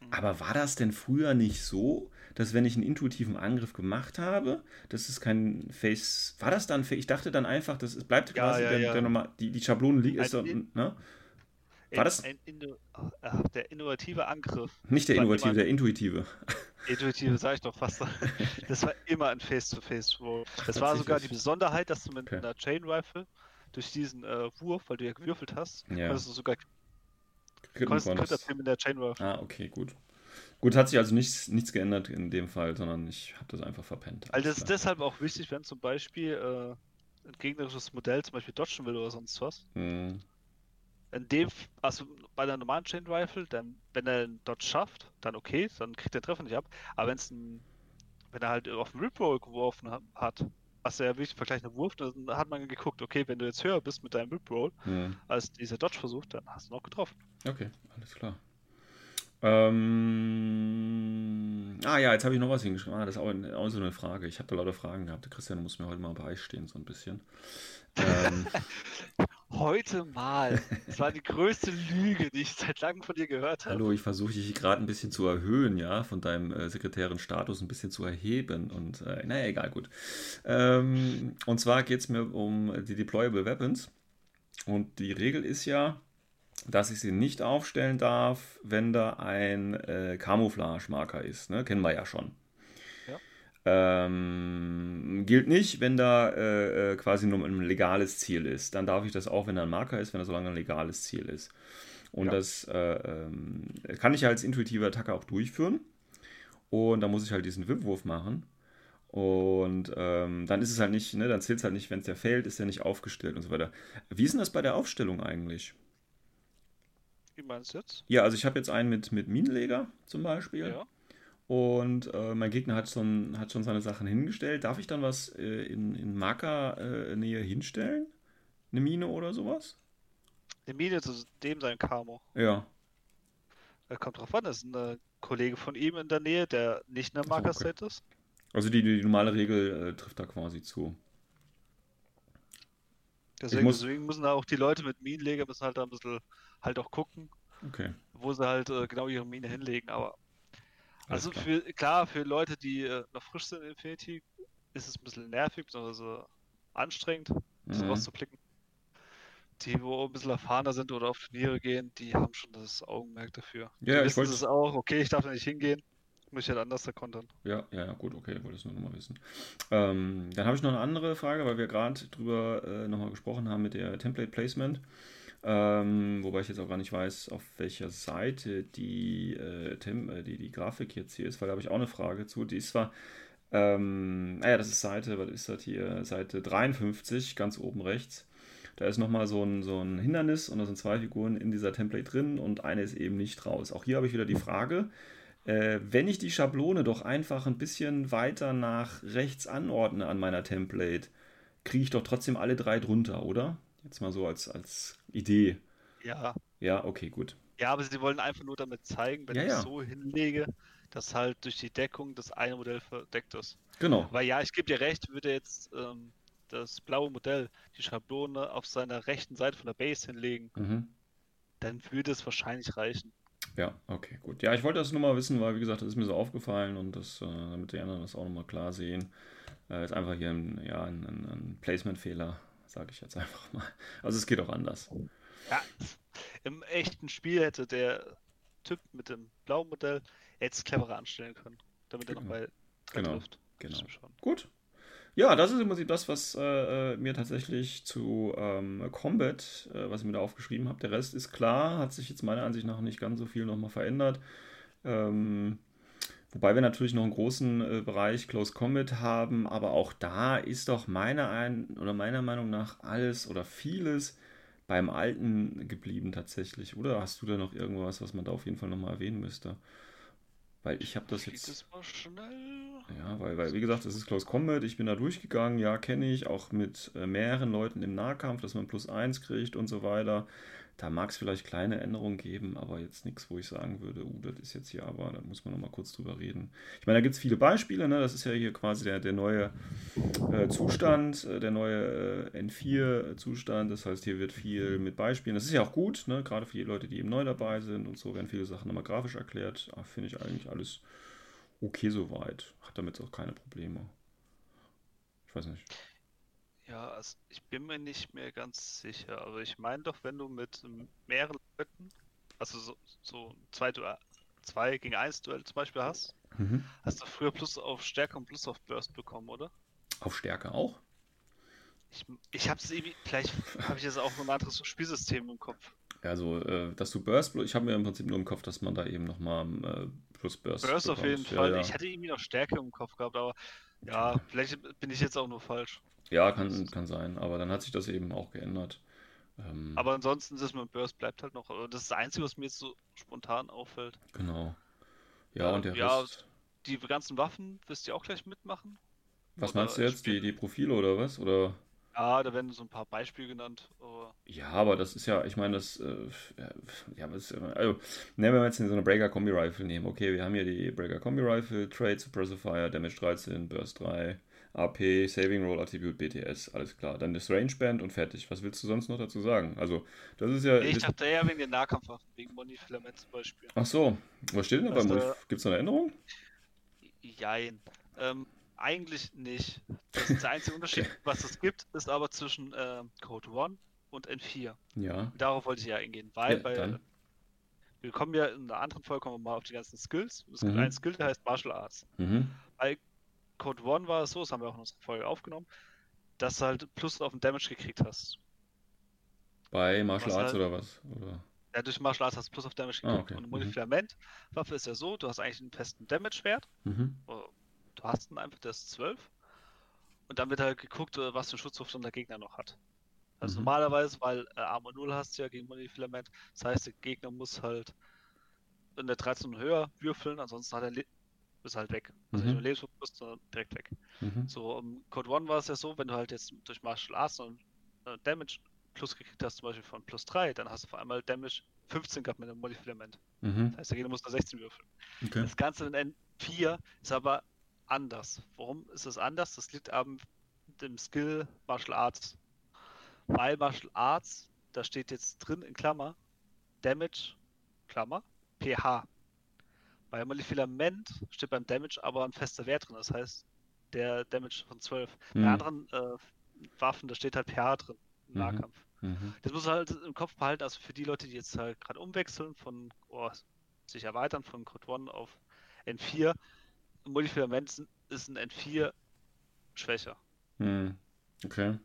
Mhm. Aber war das denn früher nicht so, dass wenn ich einen intuitiven Angriff gemacht habe, das ist kein Face. War das dann? Ich dachte dann einfach, das ist, bleibt quasi ja, der, ja. Der Normal, die, die Schablone liegt. Ist da, ne? War das? Ein, ein, ein, der innovative Angriff. Nicht der innovative, der intuitive. Intuitive, [LAUGHS] sag ich doch fast. Das war immer ein Face-to-Face-Roll. Das war sogar die Besonderheit, dass du mit okay. einer Chain Rifle durch diesen äh, Wurf, weil du ja gewürfelt hast, ja. konntest du sogar konntest mit der Chain Rifle. Ah, okay, gut. Gut, hat sich also nichts, nichts geändert in dem Fall, sondern ich habe das einfach verpennt. Also das ist deshalb auch wichtig, wenn zum Beispiel äh, ein gegnerisches Modell zum Beispiel dodgen will oder sonst was. Hm. In dem, also bei der normalen Chain Rifle, dann, wenn er einen Dodge schafft, dann okay, dann kriegt der Treffer nicht ab. Aber wenn es ein, wenn er halt auf den Rip Roll geworfen hat, was er ja wirklich vergleichender Wurf, dann hat man geguckt, okay, wenn du jetzt höher bist mit deinem Rip Roll hm. als dieser Dodge-Versuch, dann hast du noch getroffen. Okay, alles klar. Ähm, ah ja, jetzt habe ich noch was hingeschrieben. Ah, das ist auch, auch so eine Frage. Ich habe da lauter Fragen gehabt. Christian muss mir heute mal beistehen, so ein bisschen. Ähm, [LAUGHS] heute mal. Das war die größte Lüge, die ich seit langem von dir gehört habe. Hallo, ich versuche dich gerade ein bisschen zu erhöhen, ja, von deinem äh, sekretären Status ein bisschen zu erheben. Und äh, naja, egal, gut. Ähm, und zwar geht es mir um die Deployable Weapons. Und die Regel ist ja, dass ich sie nicht aufstellen darf, wenn da ein äh, Camouflage-Marker ist. Ne? Kennen wir ja schon. Ähm, gilt nicht, wenn da äh, äh, quasi nur ein legales Ziel ist. Dann darf ich das auch, wenn da ein Marker ist, wenn da so lange ein legales Ziel ist. Und ja. das äh, ähm, kann ich als intuitive Attacke auch durchführen. Und da muss ich halt diesen Wipwurf machen. Und ähm, dann ist es halt nicht, ne, dann zählt es halt nicht, wenn es ja fällt, ist der nicht aufgestellt und so weiter. Wie ist denn das bei der Aufstellung eigentlich? Wie meinst du jetzt? Ja, also ich habe jetzt einen mit, mit Minenleger zum Beispiel. Ja. Und äh, mein Gegner hat schon, hat schon seine Sachen hingestellt. Darf ich dann was äh, in, in Markernähe äh, hinstellen? Eine Mine oder sowas? Eine Mine zu dem sein Camo. Ja. Er kommt drauf an, das ist ein äh, Kollege von ihm in der Nähe, der nicht in der Marker-Set okay. ist. Also die, die normale Regel äh, trifft da quasi zu. Deswegen, muss... deswegen, müssen da auch die Leute mit Minenleger müssen halt da ein bisschen halt auch gucken, okay. wo sie halt äh, genau ihre Mine hinlegen. Aber also klar. für klar, für Leute, die äh, noch frisch sind in Infinity, ist es ein bisschen nervig, bzw. anstrengend, ein bisschen mhm. rauszublicken. Die, wo ein bisschen erfahrener sind oder auf Turniere gehen, die haben schon das Augenmerk dafür. Ja, die ich wollte es auch, okay, ich darf da nicht hingehen. Muss ich halt anders da kontern. Ja, ja, ja, gut, okay, wollte es nur nochmal wissen. Ähm, dann habe ich noch eine andere Frage, weil wir gerade drüber äh, nochmal gesprochen haben mit der Template Placement. Ähm, wobei ich jetzt auch gar nicht weiß, auf welcher Seite die, äh, Tim, äh, die, die Grafik jetzt hier ist, weil da habe ich auch eine Frage zu. Die ist zwar, ähm, naja, das ist Seite, was ist das hier? Seite 53, ganz oben rechts. Da ist nochmal so ein, so ein Hindernis und da sind zwei Figuren in dieser Template drin und eine ist eben nicht raus. Auch hier habe ich wieder die Frage, äh, wenn ich die Schablone doch einfach ein bisschen weiter nach rechts anordne an meiner Template, kriege ich doch trotzdem alle drei drunter, oder? Jetzt mal so als, als Idee. Ja. Ja, okay, gut. Ja, aber sie wollen einfach nur damit zeigen, wenn ja, ich es ja. so hinlege, dass halt durch die Deckung das eine Modell verdeckt ist. Genau. Weil ja, ich gebe dir recht, würde jetzt ähm, das blaue Modell die Schablone auf seiner rechten Seite von der Base hinlegen, mhm. dann würde es wahrscheinlich reichen. Ja, okay, gut. Ja, ich wollte das nur mal wissen, weil wie gesagt, das ist mir so aufgefallen und das, äh, damit die anderen das auch nochmal klar sehen. Äh, ist einfach hier ein, ja, ein, ein, ein Placement-Fehler sage ich jetzt [LAUGHS] einfach mal. Also es geht auch anders. Ja, [LAUGHS] im echten Spiel hätte der Typ mit dem blauen Modell jetzt cleverer anstellen können, damit er noch bei genau. trifft. Genau. Gut. Ja, das ist im Prinzip das, was äh, äh, mir tatsächlich zu ähm, Combat, äh, was ich mir da aufgeschrieben habe. Der Rest ist klar, hat sich jetzt meiner Ansicht nach nicht ganz so viel nochmal verändert. Ähm, Wobei wir natürlich noch einen großen äh, Bereich Close Combat haben, aber auch da ist doch meiner, ein oder meiner Meinung nach alles oder vieles beim Alten geblieben tatsächlich. Oder hast du da noch irgendwas, was man da auf jeden Fall nochmal erwähnen müsste? Weil ich habe das jetzt. das mal schnell? Ja, weil, weil, wie gesagt, es ist Close Combat, ich bin da durchgegangen, ja, kenne ich, auch mit äh, mehreren Leuten im Nahkampf, dass man plus eins kriegt und so weiter. Da mag es vielleicht kleine Änderungen geben, aber jetzt nichts, wo ich sagen würde, uh, das ist jetzt hier, aber da muss man nochmal kurz drüber reden. Ich meine, da gibt es viele Beispiele, ne? das ist ja hier quasi der, der neue äh, Zustand, äh, der neue äh, N4-Zustand, das heißt, hier wird viel mit Beispielen, das ist ja auch gut, ne? gerade für die Leute, die eben neu dabei sind und so, werden viele Sachen nochmal grafisch erklärt, Ah, finde ich eigentlich alles okay soweit. Hat damit auch keine Probleme. Ich weiß nicht. Ja, also ich bin mir nicht mehr ganz sicher, aber ich meine doch, wenn du mit ähm, mehreren Leuten, also so, so zwei, Duell, zwei gegen eins Duell zum Beispiel hast, Mhm. hast du früher Plus auf Stärke und Plus auf Burst bekommen, oder? Auf Stärke auch? Ich, ich habe es irgendwie, vielleicht habe ich jetzt auch ein anderes Spielsystem im Kopf. Also, äh, dass du Burst, ich habe mir im Prinzip nur im Kopf, dass man da eben nochmal äh, plus Burst. Burst auf bekommt. jeden Ja, Fall. Ja, Ich hatte irgendwie noch Stärke im Kopf gehabt, aber ja, vielleicht bin ich jetzt auch nur falsch. Ja kann, kann sein, aber dann hat sich das eben auch geändert. Ähm, Aber ansonsten ist mit Burst bleibt halt noch. äh, Das ist das Einzige, was mir jetzt so spontan auffällt. genau. Ja, und der Ja, Rest. Die ganzen Waffen wirst du auch gleich mitmachen? Was oder meinst du jetzt? Die, die Profile oder was? Oder? Ja, da werden so ein paar Beispiele genannt. Aber Ja, aber das ist ja, ich meine, das, äh, ja, ja- also, nehmen wir jetzt so eine Breaker Kombi Rifle nehmen. Okay, wir haben hier die Breaker Kombi Rifle, Trade, Suppressor Fire, Damage 13, Burst 3, AP, Saving Roll, Attribute, BTS, alles klar. Dann das Range Band und fertig. Was willst du sonst noch dazu sagen? Also, das ist ja. Nee, ich dachte eher wegen den Nahkampfwaffen, wegen Monifilament zum Beispiel. ach so, was steht denn da beim da- Modif? Gibt es eine Änderung? Jein. Ähm, eigentlich nicht. Das ist der einzige Unterschied, [LAUGHS] was es gibt, ist aber zwischen ähm, Code 1 und N4. Ja. Darauf wollte ich ja eingehen, weil Ja, bei, wir kommen ja in einer anderen Folge kommen wir mal auf die ganzen Skills. Es gibt Mhm. einen Skill, der heißt Martial Arts. Mhm. Bei Code 1 war es so, das haben wir auch in unserer Folge aufgenommen, dass du halt Plus auf den Damage gekriegt hast. Bei Martial Arts halt- oder was? Oder? Ja, durch Martial Arts hast du Plus auf Damage Ah, gekriegt. okay. Und eine Mhm. Monofilament-Waffe ist ja so, du hast eigentlich einen festen Damage-Wert. Mhm. Oh, Du hast ihn einfach, der ist 12. Und dann wird halt geguckt, äh, was für Schutzzustand der Gegner noch hat. Also Mhm. normalerweise, weil äh, Armor 0 hast du ja gegen Monofilament, das heißt, der Gegner muss halt in der 13 und höher würfeln, ansonsten hat er Le ist halt weg. Also nicht Mhm. nur Lebensverlust, sondern direkt weg. Mhm. So, im Code 1 war es ja so, wenn du halt jetzt durch Martial Arts und äh, Damage plus gekriegt hast, zum Beispiel von plus 3, dann hast du vor einmal Damage 15 gehabt mit dem Monofilament. Mhm. Das heißt, der Gegner muss nur 16 würfeln. Okay. Das Ganze in N4 ist aber anders. Warum ist es anders? Das liegt am dem Skill Martial Arts. Weil Martial Arts, da steht jetzt drin in Klammer, Damage, Klammer, pH. Bei Filament steht beim Damage aber ein fester Wert drin, das heißt der Damage von 12. Bei Mhm. anderen äh, Waffen, da steht halt pH drin im Mhm. Nahkampf. Mhm. Das muss man halt im Kopf behalten, also für die Leute, die jetzt halt gerade umwechseln von, oh, sich erweitern von Code 1 auf N4, Multifilament ist ein N4 schwächer. Hm, Okay.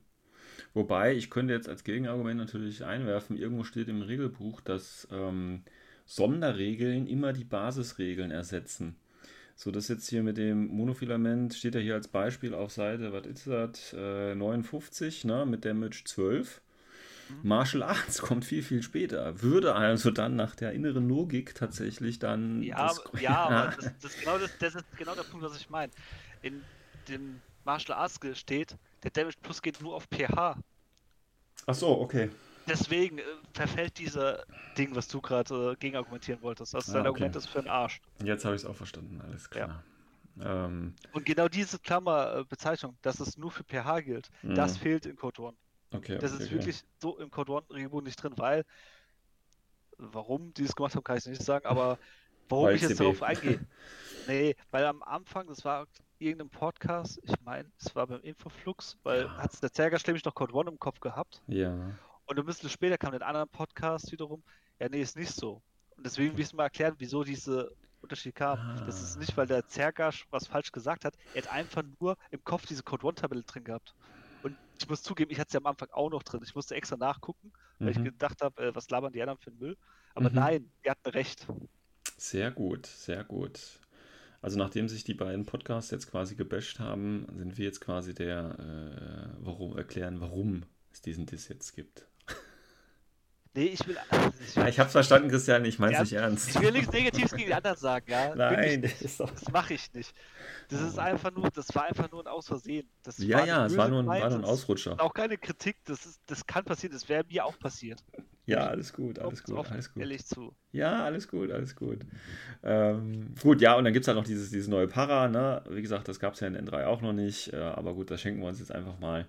Wobei, ich könnte jetzt als Gegenargument natürlich einwerfen, irgendwo steht im Regelbuch, dass ähm, Sonderregeln immer die Basisregeln ersetzen. So, das jetzt hier mit dem Monofilament steht ja hier als Beispiel auf Seite, was ist das, äh, 59, ne, mit Damage 12. Mhm. Martial Arts [LAUGHS] kommt viel, viel später. Würde also dann nach der inneren Logik tatsächlich dann Ja, das- aber- ja, [LAUGHS] aber das, das, ist genau das, das ist genau der Punkt, was ich meine. In dem Martial Arts steht, der Damage Plus geht nur auf pH. Ach so, okay. Deswegen äh, verfällt dieser Ding, was du gerade äh, gegenargumentieren wolltest. Das ist Ah, dein okay. Argument ist für den Arsch. Jetzt habe ich es auch verstanden, alles klar. Ähm, Und genau diese Klammerbezeichnung, dass es nur für pH gilt, das Mhm. fehlt in Code 1. okay, Das okay, ist okay. wirklich so im Code One Regelbuch nicht drin, weil warum die das gemacht haben, kann ich nicht sagen, aber [LAUGHS] warum Weil ich jetzt CB. darauf eingehe. [LAUGHS] Nee, weil am Anfang, das war irgendein Podcast, ich meine, es war beim Infoflux, weil Ja. hat der Zerger nämlich noch Code One im Kopf gehabt Ja. Und ein bisschen später kam der anderen Podcast wiederum, ja nee, ist nicht so. Und deswegen will ich mal erklären, wieso diese Unterschied kam. Das ist Ah. nicht, weil der Zergasch was falsch gesagt hat, er hat einfach nur im Kopf diese Code One-Tabelle drin gehabt. Und ich muss zugeben, ich hatte sie am Anfang auch noch drin. Ich musste extra nachgucken, weil ich Mhm. gedacht habe, äh, was labern die anderen für einen Müll. Aber Mhm. nein, die hatten recht. Sehr gut, sehr gut. Also nachdem sich die beiden Podcasts jetzt quasi gebasht haben, sind wir jetzt quasi der, äh, warum erklären, warum es diesen Diss jetzt gibt. Nee, ich will. Ja, ich hab's verstanden, Christian, ich mein's Ja, nicht ernst. Ich will nichts Negatives gegen die anderen sagen, ja. Nein, das nicht. ist doch. Das mache ich nicht. Das ist einfach nur, das war einfach nur ein Ausversehen. Das Ja, ja, es war nur, ein- war nur ein Ausrutscher. Auch keine Kritik, das, ist, das kann passieren, das wäre mir auch passiert. Ja, alles gut, alles gut, offen alles gut. Ehrlich zu. Ja, alles gut, alles gut. Ähm, gut, ja, und dann gibt es halt noch dieses, dieses neue Para, ne? Wie gesagt, das gab es ja in N3 auch noch nicht, äh, aber gut, das schenken wir uns jetzt einfach mal.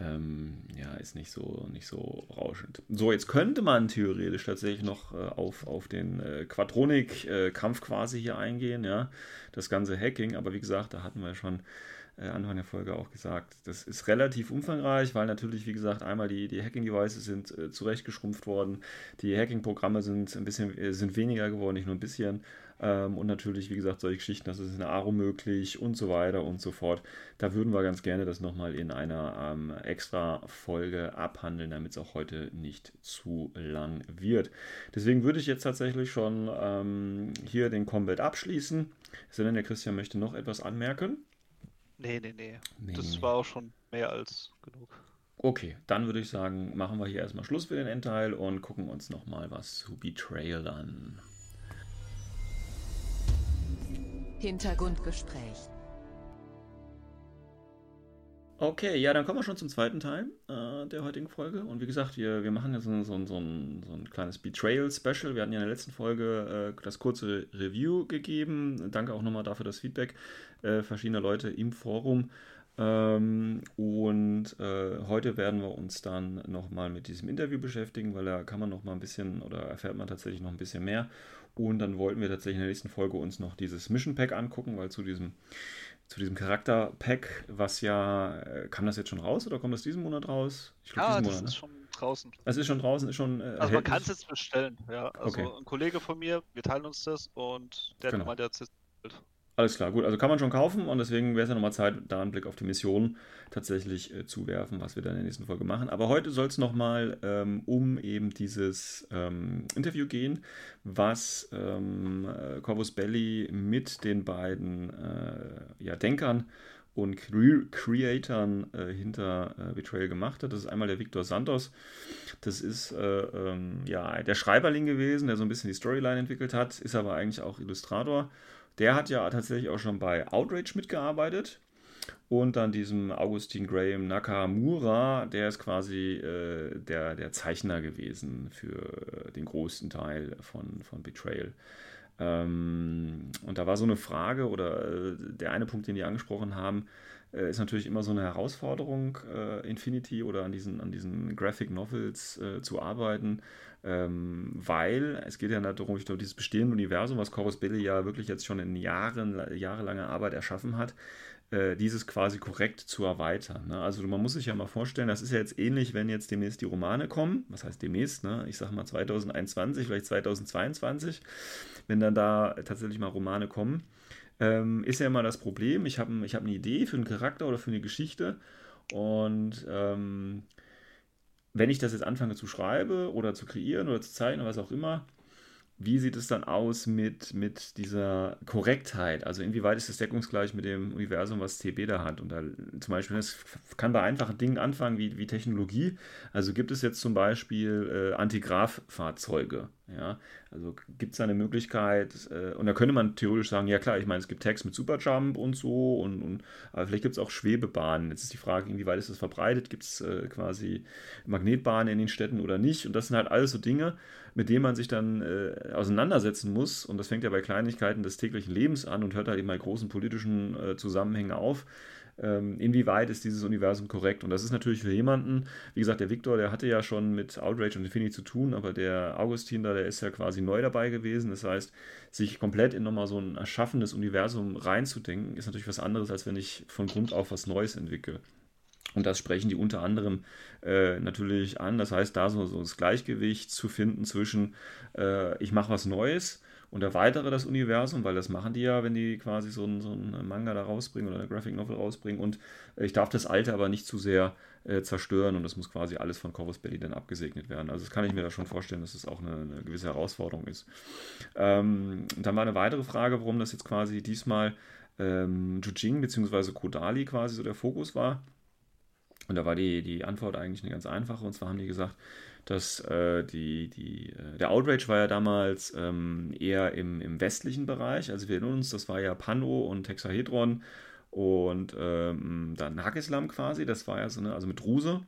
Ähm, ja, ist nicht so, nicht so rauschend. So, jetzt könnte man theoretisch tatsächlich noch äh, auf, auf den äh, Quadronik-Kampf quasi hier eingehen, ja. Das ganze Hacking, aber wie gesagt, da hatten wir schon äh, Anfang der Folge auch gesagt, das ist relativ umfangreich, weil natürlich, wie gesagt, einmal die, die Hacking-Devices sind äh, zurechtgeschrumpft worden, die Hacking-Programme sind ein bisschen, äh, sind weniger geworden, nicht nur ein bisschen. Ähm, und natürlich, wie gesagt, solche Geschichten, das ist in Aro möglich und so weiter und so fort. Da würden wir ganz gerne das nochmal in einer ähm, extra Folge abhandeln, damit es auch heute nicht zu lang wird. Deswegen würde ich jetzt tatsächlich schon ähm, hier den Combat abschließen. Es sei denn, der Christian möchte noch etwas anmerken. Nee, nee, nee. Nee, das nee. war auch schon mehr als genug. Okay, dann würde ich sagen, machen wir hier erstmal Schluss für den Endteil und gucken uns nochmal was zu Betrayal an. Hintergrundgespräch. Okay, ja, dann kommen wir schon zum zweiten Teil äh, der heutigen Folge. Und wie gesagt, wir, wir machen jetzt so, ein- so, so, ein, so ein kleines Betrayal-Special. Wir hatten ja in der letzten Folge äh, das kurze Review gegeben. Danke auch nochmal dafür das Feedback äh, verschiedener Leute im Forum. Ähm, und äh, heute werden wir uns dann nochmal mit diesem Interview beschäftigen, weil da kann man noch mal ein bisschen oder erfährt man tatsächlich noch ein bisschen mehr. Und dann wollten wir tatsächlich in der nächsten Folge uns noch dieses Mission Pack angucken, weil zu diesem, zu diesem Charakter-Pack, was ja, äh, kam das jetzt schon raus oder kommt das diesen Monat raus? Ich glaub, Ja, diesen das Monat, ist ne? schon draußen. Es ist schon draußen, ist schon. Äh, Also man kann es jetzt bestellen, ja. Also Okay. ein Kollege von mir, wir teilen uns das und der Genau. hat gemeint, der hat es jetzt bestellt. Alles klar, gut. Also kann man schon kaufen und deswegen wäre es ja nochmal Zeit, da einen Blick auf die Mission tatsächlich äh, zu werfen, was wir dann in der nächsten Folge machen. Aber heute soll es nochmal ähm, um eben dieses ähm, Interview gehen, was ähm, äh, Corvus Belli mit den beiden äh, ja, Denkern und Cre Creatoren äh, hinter äh, Betrayal gemacht hat. Das ist einmal der Victor Santos. Das ist äh, ähm, ja, der Schreiberling gewesen, der so ein bisschen die Storyline entwickelt hat, ist aber eigentlich auch Illustrator. Der hat ja tatsächlich auch schon bei Outrage mitgearbeitet. Und dann diesem Augustin Graham Nakamura, der ist quasi äh, der, der Zeichner gewesen für den größten Teil von, von Betrayal. Ähm, und da war so eine Frage oder äh, der eine Punkt, den die angesprochen haben, äh, ist natürlich immer so eine Herausforderung, äh, Infinity oder an diesen, an diesen Graphic Novels äh, zu arbeiten, ähm, weil es geht ja darum, ich glaube, dieses bestehende Universum, was Corvus Belli ja wirklich jetzt schon in Jahren, jahrelanger Arbeit erschaffen hat, äh, dieses quasi korrekt zu erweitern. Ne? Also man muss sich ja mal vorstellen, das ist ja jetzt ähnlich, wenn jetzt demnächst die Romane kommen, was heißt demnächst, ne? ich sage mal 2021, vielleicht 2022, wenn dann da tatsächlich mal Romane kommen, ähm, ist ja immer das Problem, ich habe ich hab eine Idee für einen Charakter oder für eine Geschichte und ähm, wenn ich das jetzt anfange zu schreiben oder zu kreieren oder zu zeichnen oder was auch immer, wie sieht es dann aus mit, mit dieser Korrektheit? Also inwieweit ist das deckungsgleich mit dem Universum, was TB da hat? Und da zum Beispiel, das kann bei einfachen Dingen anfangen wie, wie Technologie. Also gibt es jetzt zum Beispiel äh, Antigraph-Fahrzeuge. Ja? Also gibt es da eine Möglichkeit, äh, und da könnte man theoretisch sagen, ja klar, ich meine, es gibt Tags mit Superjump und so, und, und aber vielleicht gibt es auch Schwebebahnen. Jetzt ist die Frage, inwieweit ist das verbreitet? Gibt es äh, quasi Magnetbahnen in den Städten oder nicht? Und das sind halt alles so Dinge, mit denen man sich dann äh, auseinandersetzen muss. Und das fängt ja bei Kleinigkeiten des täglichen Lebens an und hört halt eben bei großen politischen äh, Zusammenhängen auf. Ähm, inwieweit ist dieses Universum korrekt? Und das ist natürlich für jemanden, wie gesagt, der Victor, der hatte ja schon mit Outrage und Infinity zu tun, aber der Augustin da, der ist ja quasi neu dabei gewesen. Das heißt, sich komplett in nochmal so ein erschaffenes Universum reinzudenken, ist natürlich was anderes, als wenn ich von Grund auf was Neues entwickle. Und das sprechen die unter anderem äh, natürlich an. Das heißt, da so, so das Gleichgewicht zu finden zwischen, äh, ich mache was Neues und erweitere das Universum, weil das machen die ja, wenn die quasi so einen so ein Manga da rausbringen oder eine Graphic Novel rausbringen. Und äh, ich darf das Alte aber nicht zu sehr äh, zerstören und das muss quasi alles von Corvus Belli dann abgesegnet werden. Also das kann ich mir da schon vorstellen, dass das auch eine, eine gewisse Herausforderung ist. Ähm, dann war eine weitere Frage, warum das jetzt quasi diesmal ähm, Jujing bzw. Kodali quasi so der Fokus war. Und da war die, die Antwort eigentlich eine ganz einfache. Und zwar haben die gesagt, dass äh, die, die, äh, der Outrage war ja damals ähm, eher im, im westlichen Bereich. Also wir erinnern uns, das war ja Pano und Hexahedron und ähm, dann Hakislam quasi. Das war ja so eine, also mit Ruse.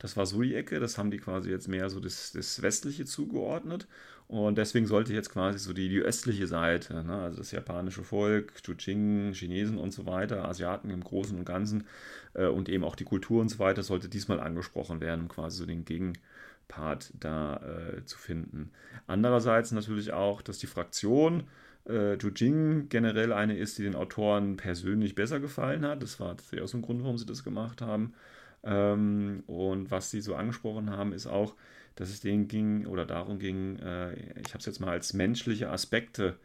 Das war so die Ecke, das haben die quasi jetzt mehr so das, das Westliche zugeordnet. Und deswegen sollte jetzt quasi so die, die östliche Seite, ne, also das japanische Volk, Chuching, Chinesen und so weiter, Asiaten im Großen und Ganzen äh, und eben auch die Kultur und so weiter, sollte diesmal angesprochen werden, um quasi so den Gegenpart da äh, zu finden. Andererseits natürlich auch, dass die Fraktion äh, generell eine ist, die den Autoren persönlich besser gefallen hat. Das war tatsächlich auch so ein Grund, warum sie das gemacht haben. Ähm, und was sie so angesprochen haben, ist auch, dass es denen ging oder darum ging, äh, ich habe es jetzt mal als menschliche Aspekte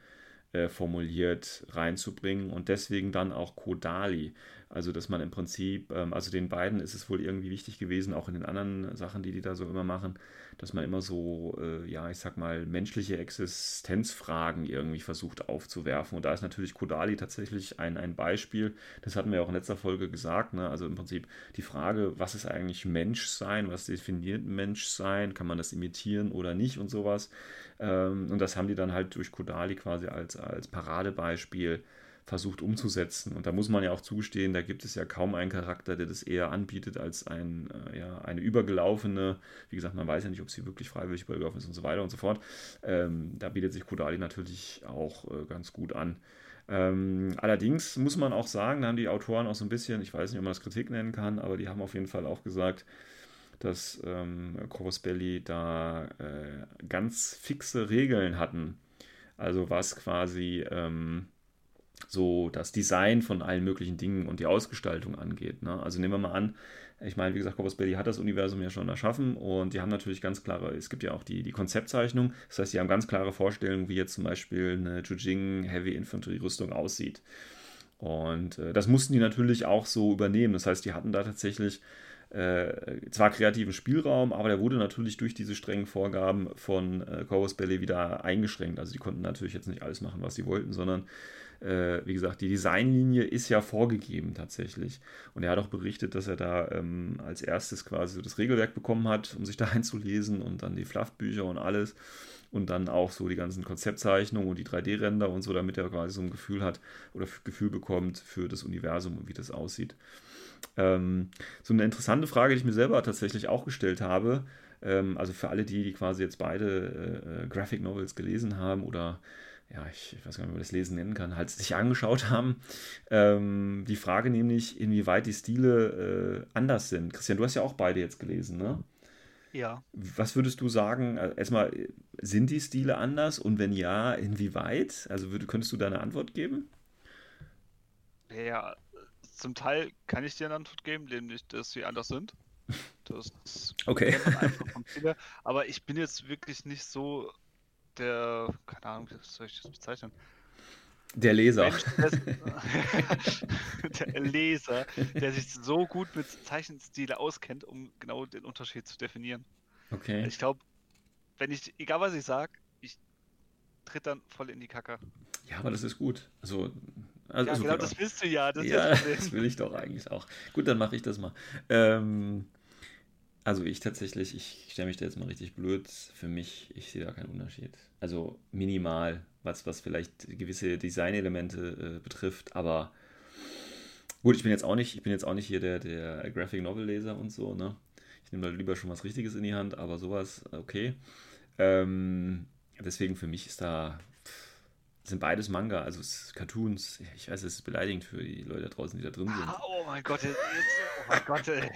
äh, formuliert reinzubringen und deswegen dann auch Kodali. Also, dass man im Prinzip, ähm, also den beiden ist es wohl irgendwie wichtig gewesen, auch in den anderen Sachen, die die da so immer machen, dass man immer so, äh, ja, ich sag mal, menschliche Existenzfragen irgendwie versucht aufzuwerfen. Und da ist natürlich Kodali tatsächlich ein, ein Beispiel. Das hatten wir auch in letzter Folge gesagt. Ne? Also im Prinzip die Frage, was ist eigentlich Menschsein? Was definiert Menschsein? Kann man das imitieren oder nicht und sowas? Ähm, und das haben die dann halt durch Kodali quasi als, als Paradebeispiel versucht umzusetzen. Und da muss man ja auch zugestehen, da gibt es ja kaum einen Charakter, der das eher anbietet als ein, äh, ja, eine übergelaufene, wie gesagt, man weiß ja nicht, ob sie wirklich freiwillig übergelaufen ist und so weiter und so fort. Ähm, da bietet sich Kodali natürlich auch äh, ganz gut an. Ähm, allerdings muss man auch sagen, da haben die Autoren auch so ein bisschen, ich weiß nicht, ob man das Kritik nennen kann, aber die haben auf jeden Fall auch gesagt, dass ähm, Corvus Belli da äh, ganz fixe Regeln hatten. Also was quasi ähm, so das Design von allen möglichen Dingen und die Ausgestaltung angeht. Ne? Also nehmen wir mal an, ich meine, wie gesagt, Corpus Belli hat das Universum ja schon erschaffen und die haben natürlich ganz klare, es gibt ja auch die, die Konzeptzeichnung, das heißt, die haben ganz klare Vorstellungen, wie jetzt zum Beispiel eine Jujing Heavy Infantry Rüstung aussieht. Und äh, das mussten die natürlich auch so übernehmen. Das heißt, die hatten da tatsächlich äh, zwar kreativen Spielraum, aber der wurde natürlich durch diese strengen Vorgaben von äh, Corvus Belli wieder eingeschränkt. Also die konnten natürlich jetzt nicht alles machen, was sie wollten, sondern äh, wie gesagt, die Designlinie ist ja vorgegeben tatsächlich. Und er hat auch berichtet, dass er da ähm, als erstes quasi so das Regelwerk bekommen hat, um sich [LAUGHS] da einzulesen und dann die Fluffbücher und alles. Und dann auch so die ganzen Konzeptzeichnungen und die 3D-Ränder und so, damit er quasi so ein Gefühl hat oder Gefühl bekommt für das Universum und wie das aussieht. Ähm, so eine interessante Frage, die ich mir selber tatsächlich auch gestellt habe, ähm, also für alle die, die quasi jetzt beide äh, äh Graphic Novels gelesen haben oder ja, ich, weiß gar nicht, wie man das Lesen nennen kann, halt sich angeschaut haben. Ähm, die Frage nämlich, inwieweit die Stile äh, anders sind. Christian, du hast ja auch beide jetzt gelesen, ne? Ja. Was würdest du sagen? Äh, erstmal, sind die Stile anders und wenn ja, inwieweit? Also würd, könntest du da eine Antwort geben? Ja, zum Teil kann ich dir eine Antwort geben, nämlich, dass sie anders sind. Das [LAUGHS] okay. Aber ich bin jetzt wirklich nicht so der, keine Ahnung, wie soll ich das bezeichnen? Der Leser. [LAUGHS] Der, Leser, der sich so gut mit Zeichenstile auskennt, um genau den Unterschied zu definieren. Okay. Ich glaube, wenn ich, egal was ich sage, ich tritt dann voll in die Kacke. Ja, aber das ist gut. Also, also ja, genau, okay, das willst du ja. Das, ja, [LAUGHS] das will ich doch eigentlich auch. Gut, dann mache ich das mal. Ähm, also ich tatsächlich, ich stelle mich da jetzt mal richtig blöd. Für mich, ich sehe da keinen Unterschied. Also minimal, was, was vielleicht gewisse Designelemente äh, betrifft, aber gut, ich bin jetzt auch nicht, ich bin jetzt auch nicht hier der, der Graphic Novel Leser und so, ne? Ich nehme da lieber schon was Richtiges in die Hand, aber sowas, okay. Ähm, deswegen für mich ist da sind beides Manga, also Cartoons. Ich weiß, es ist beleidigend für die Leute da draußen, die da drin sind. Ah, oh mein Gott, jetzt, oh mein Gott, ey.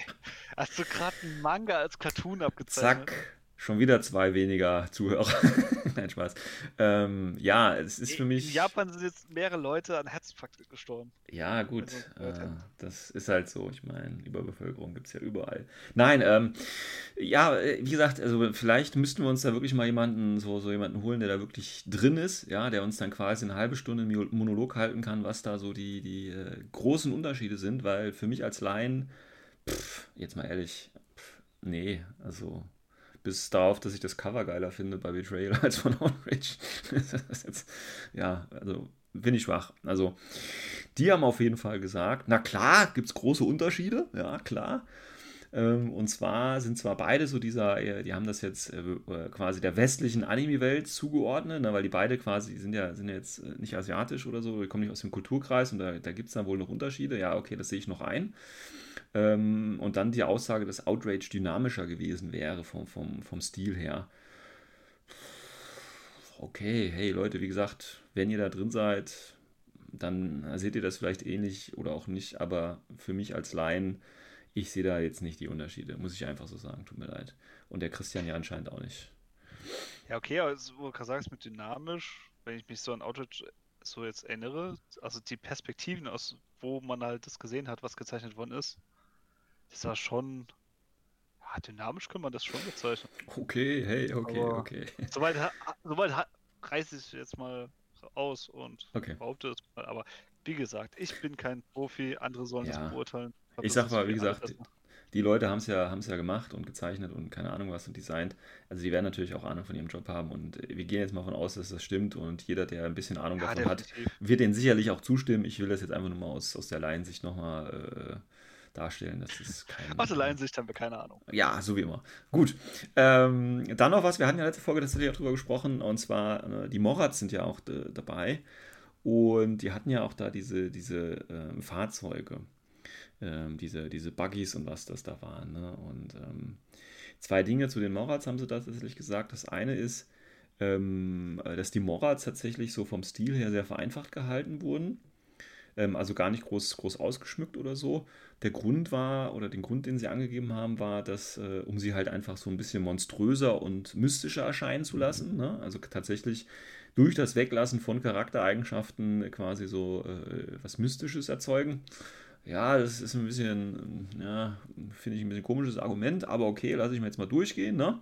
Hast du gerade einen Manga als Cartoon abgezeichnet? Zack, schon wieder zwei weniger Zuhörer. [LAUGHS] Nein, Spaß. Ähm, ja, es ist für mich. In Japan sind jetzt mehrere Leute an Herzinfarkt gestorben. Ja, gut. Also, äh, das ist halt so. Ich meine, Überbevölkerung gibt es ja überall. Nein, ähm, ja, wie gesagt, also vielleicht müssten wir uns da wirklich mal jemanden, so, so jemanden holen, der da wirklich drin ist, ja, der uns dann quasi eine halbe Stunde Monolog halten kann, was da so die, die äh, großen Unterschiede sind, weil für mich als Laien, pff, jetzt mal ehrlich, pff, nee, also bis darauf, dass ich das Cover geiler finde bei Betrayal [LAUGHS] als von Outrage. jetzt, [LAUGHS] ja, also bin ich schwach. Also, die haben auf jeden Fall gesagt, na klar, gibt es große Unterschiede, ja, klar. Ähm, und zwar sind zwar beide so dieser, äh, die haben das jetzt äh, äh, quasi der westlichen Anime-Welt zugeordnet, ne, weil die beide quasi sind ja, sind ja jetzt nicht asiatisch oder so, die kommen nicht aus dem Kulturkreis und da, da gibt es dann wohl noch Unterschiede. Ja, okay, das sehe ich noch ein. Ähm, und dann die Aussage, dass Outrage dynamischer gewesen wäre vom, vom, vom Stil her. Okay, hey Leute, wie gesagt, wenn ihr da drin seid, dann seht ihr das vielleicht ähnlich oder auch nicht, aber für mich als Laien ich sehe da jetzt nicht die Unterschiede, muss ich einfach so sagen. Tut mir leid. Und der Christian ja anscheinend auch nicht. Ja, okay, also wo du sagst, mit dynamisch, wenn ich mich so an Outreach so jetzt erinnere, also die Perspektiven, aus wo man halt das gesehen hat, was gezeichnet worden ist, das war schon. Ja, dynamisch kann man das schon bezeichnen. Okay, hey, okay, Aber okay. [LAUGHS] Soweit, soweit reiße ich jetzt mal aus und okay. behaupte es mal. Aber wie gesagt, ich bin kein Profi, andere sollen ja. das beurteilen. Ich sag mal, wie gesagt, die Leute haben es ja, ja gemacht und gezeichnet und keine Ahnung was und designt. Also die werden natürlich auch Ahnung von ihrem Job haben und wir gehen jetzt mal davon aus, dass das stimmt und jeder, der ein bisschen Ahnung ja, davon hat, wird denen sicherlich auch zustimmen. Ich will das jetzt einfach nur mal aus, aus der Laiensicht nochmal äh, darstellen. Das ist kein, [LAUGHS] aus Laiensicht haben wir keine Ahnung. Ja, so wie immer. Gut. Ähm, dann noch was, wir hatten ja letzte Folge tatsächlich auch drüber gesprochen und zwar äh, die Morats sind ja auch dabei und die hatten ja auch da diese, diese äh, Fahrzeuge ähm, diese, diese Buggies und was das da waren. Ne? Und ähm, zwei Dinge zu den Morats haben sie tatsächlich gesagt. Das eine ist, ähm, dass die Morats tatsächlich so vom Stil her sehr vereinfacht gehalten wurden. Ähm, also gar nicht groß, groß ausgeschmückt oder so. Der Grund war, oder den Grund, den sie angegeben haben, war, dass, äh, um sie halt einfach so ein bisschen monströser und mystischer erscheinen zu lassen. Ne? Also tatsächlich durch das Weglassen von Charaktereigenschaften quasi so äh, was Mystisches erzeugen. Ja, das ist ein bisschen, ja, finde ich ein bisschen komisches Argument, aber okay, lasse ich mir jetzt mal durchgehen. Ne?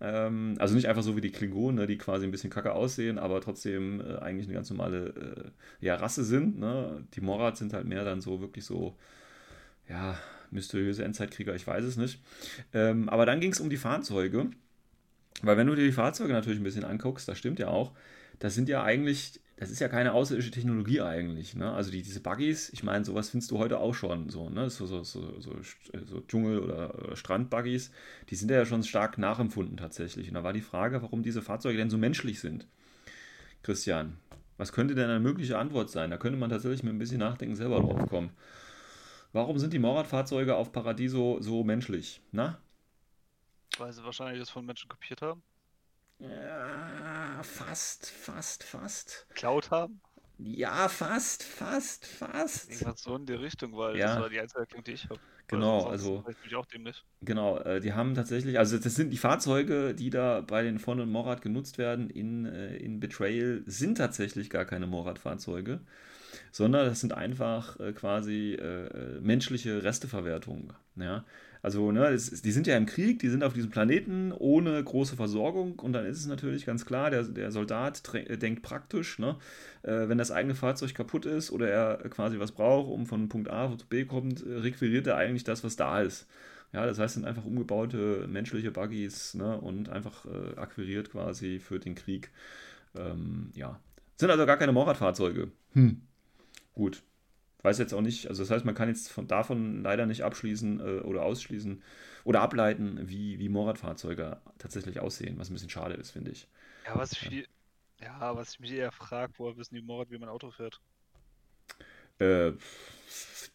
Ähm, also nicht einfach so wie die Klingonen, ne, die quasi ein bisschen kacke aussehen, aber trotzdem äh, eigentlich eine ganz normale äh, ja, Rasse sind. Ne? Die Morats sind halt mehr dann so wirklich so, ja, mysteriöse Endzeitkrieger, ich weiß es nicht. Ähm, aber dann ging es um die Fahrzeuge. Weil wenn du dir die Fahrzeuge natürlich ein bisschen anguckst, das stimmt ja auch, das sind ja eigentlich das ist ja keine außerirdische Technologie eigentlich. Ne? Also die, diese Buggies, ich meine, sowas findest du heute auch schon. So, ne? so, so, so, so, so Dschungel- oder, oder Strandbuggies, die sind ja schon stark nachempfunden tatsächlich. Und da war die Frage, warum diese Fahrzeuge denn so menschlich sind. Christian, was könnte denn eine mögliche Antwort sein? Da könnte man tatsächlich mit ein bisschen Nachdenken selber drauf kommen. Warum sind die Morad-Fahrzeuge auf Paradiso so menschlich? Na? Weil sie wahrscheinlich das von Menschen kopiert haben. Ja, fast, fast, fast. Cloud haben? Ja, fast, fast, fast. Irgendwas so in die Richtung, weil ja. das war die einzige Erklärung, die ich habe. Genau, also. Ich auch dämlich. Genau, äh, die haben tatsächlich, also das sind die Fahrzeuge, die da bei den Von und Morad genutzt werden in, äh, in Betrayal, sind tatsächlich gar keine Morad-Fahrzeuge, sondern das sind einfach äh, quasi äh, menschliche Resteverwertungen. Ja? Also, ne, es, die sind ja im Krieg, die sind auf diesem Planeten ohne große Versorgung und dann ist es natürlich ganz klar, der, der Soldat denkt praktisch, ne, äh, wenn das eigene Fahrzeug kaputt ist oder er quasi was braucht, um von Punkt A zu B kommt, äh, requiriert er eigentlich das, was da ist. Ja, das heißt, sind einfach umgebaute menschliche Buggies ne, und einfach äh, akquiriert quasi für den Krieg. Ähm, ja. Sind also gar keine Mordfahrzeuge. Hm. Gut weiß jetzt auch nicht, also das heißt, man kann jetzt von, davon leider nicht abschließen äh, oder ausschließen oder ableiten, wie, wie Motorradfahrzeuge tatsächlich aussehen, was ein bisschen schade ist, finde ich. Ja, was ich, viel, ja, was ich mich eher frage, woher wissen die Motorrad, wie man Auto fährt? Äh,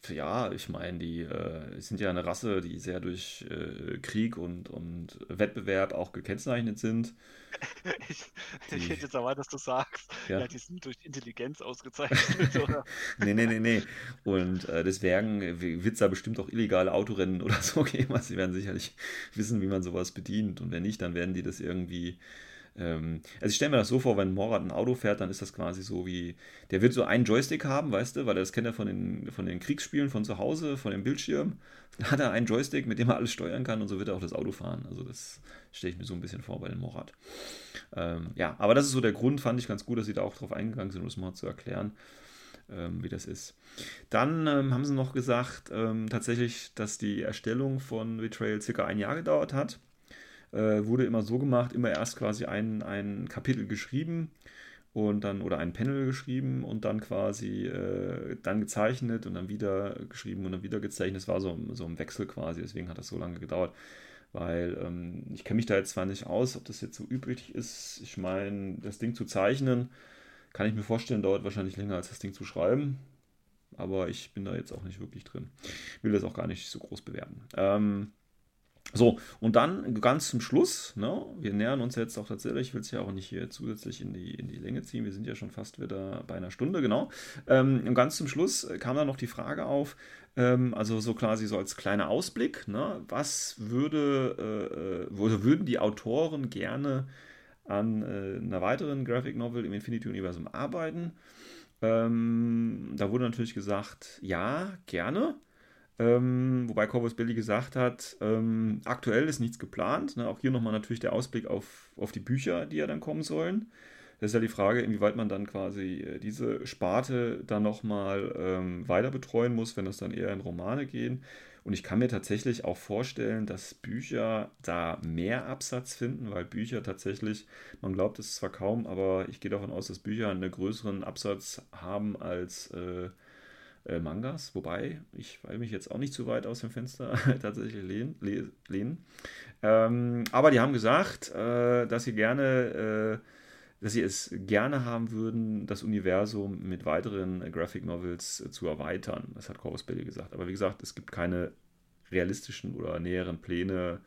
ja, ich meine, die äh, sind ja eine Rasse, die sehr durch äh, Krieg und, und Wettbewerb auch gekennzeichnet sind. [LAUGHS] ich, ich hätte jetzt erwartet, dass du sagst, ja. ja, die sind durch Intelligenz ausgezeichnet, [LAUGHS] oder? nee, nee, nee, nee. Und äh, deswegen wird es da bestimmt auch illegale Autorennen oder [LAUGHS] so geben. Also sie werden sicherlich wissen, wie man sowas bedient. Und wenn nicht, dann werden die das irgendwie ähm, also ich stelle mir das so vor, wenn Morat ein Auto fährt, dann ist das quasi so wie, der wird so einen Joystick haben, weißt du, weil das kennt er von den, von den Kriegsspielen von zu Hause, von dem Bildschirm. [LAUGHS] Dann hat er einen Joystick, mit dem er alles steuern kann und so wird er auch das Auto fahren. Also das stelle ich mir so ein bisschen vor bei dem Morat. Ähm, ja, aber das ist so der Grund, fand ich ganz gut, dass sie da auch drauf eingegangen sind, um das mal zu erklären. Ähm, wie das ist. Dann ähm, haben sie noch gesagt, ähm, tatsächlich, dass die Erstellung von Betrayal circa ein Jahr gedauert hat äh, wurde immer so gemacht, immer erst quasi ein, ein Kapitel geschrieben und dann oder ein Panel geschrieben und dann quasi äh, dann gezeichnet und dann wieder geschrieben und dann wieder gezeichnet. Es war so, so ein Wechsel quasi, deswegen hat das so lange gedauert. Weil ähm, ich kenne mich da jetzt zwar nicht aus, ob das jetzt so üblich ist. Ich meine, das Ding zu zeichnen, kann ich mir vorstellen, dauert wahrscheinlich länger als das Ding zu schreiben. Aber ich bin da jetzt auch nicht wirklich drin. Will das auch gar nicht so groß bewerten. Ähm, so, und dann ganz zum Schluss, ne, wir nähern uns jetzt auch tatsächlich, ich will es ja auch nicht hier zusätzlich in die, in die Länge ziehen, wir sind ja schon fast wieder bei einer Stunde, genau. Ähm, und ganz zum Schluss kam dann noch die Frage auf, ähm, also so quasi so als kleiner Ausblick, ne, was würde, äh, oder würden die Autoren gerne an äh, einer weiteren Graphic Novel im Infinity-Universum arbeiten? Ähm, da wurde natürlich gesagt, ja, gerne. Ähm, wobei Corvus Billy gesagt hat, ähm, aktuell ist nichts geplant. Ne? Auch hier nochmal natürlich der Ausblick auf, auf die Bücher, die ja dann kommen sollen. Das ist ja die Frage, inwieweit man dann quasi äh, diese Sparte dann nochmal ähm, weiter betreuen muss, wenn es dann eher in Romane gehen. Und ich kann mir tatsächlich auch vorstellen, dass Bücher da mehr Absatz finden, weil Bücher tatsächlich, man glaubt es zwar kaum, aber ich gehe davon aus, dass Bücher einen größeren Absatz haben als äh, äh, Mangas, wobei ich will mich jetzt auch nicht zu weit aus dem Fenster [LAUGHS] tatsächlich lehnen. lehnen. Ähm, aber die haben gesagt, äh, dass sie gerne, äh, dass sie es gerne haben würden, das Universum mit weiteren Graphic Novels äh, zu erweitern. Das hat Corvus Belli gesagt. Aber wie gesagt, es gibt keine realistischen oder näheren Pläne,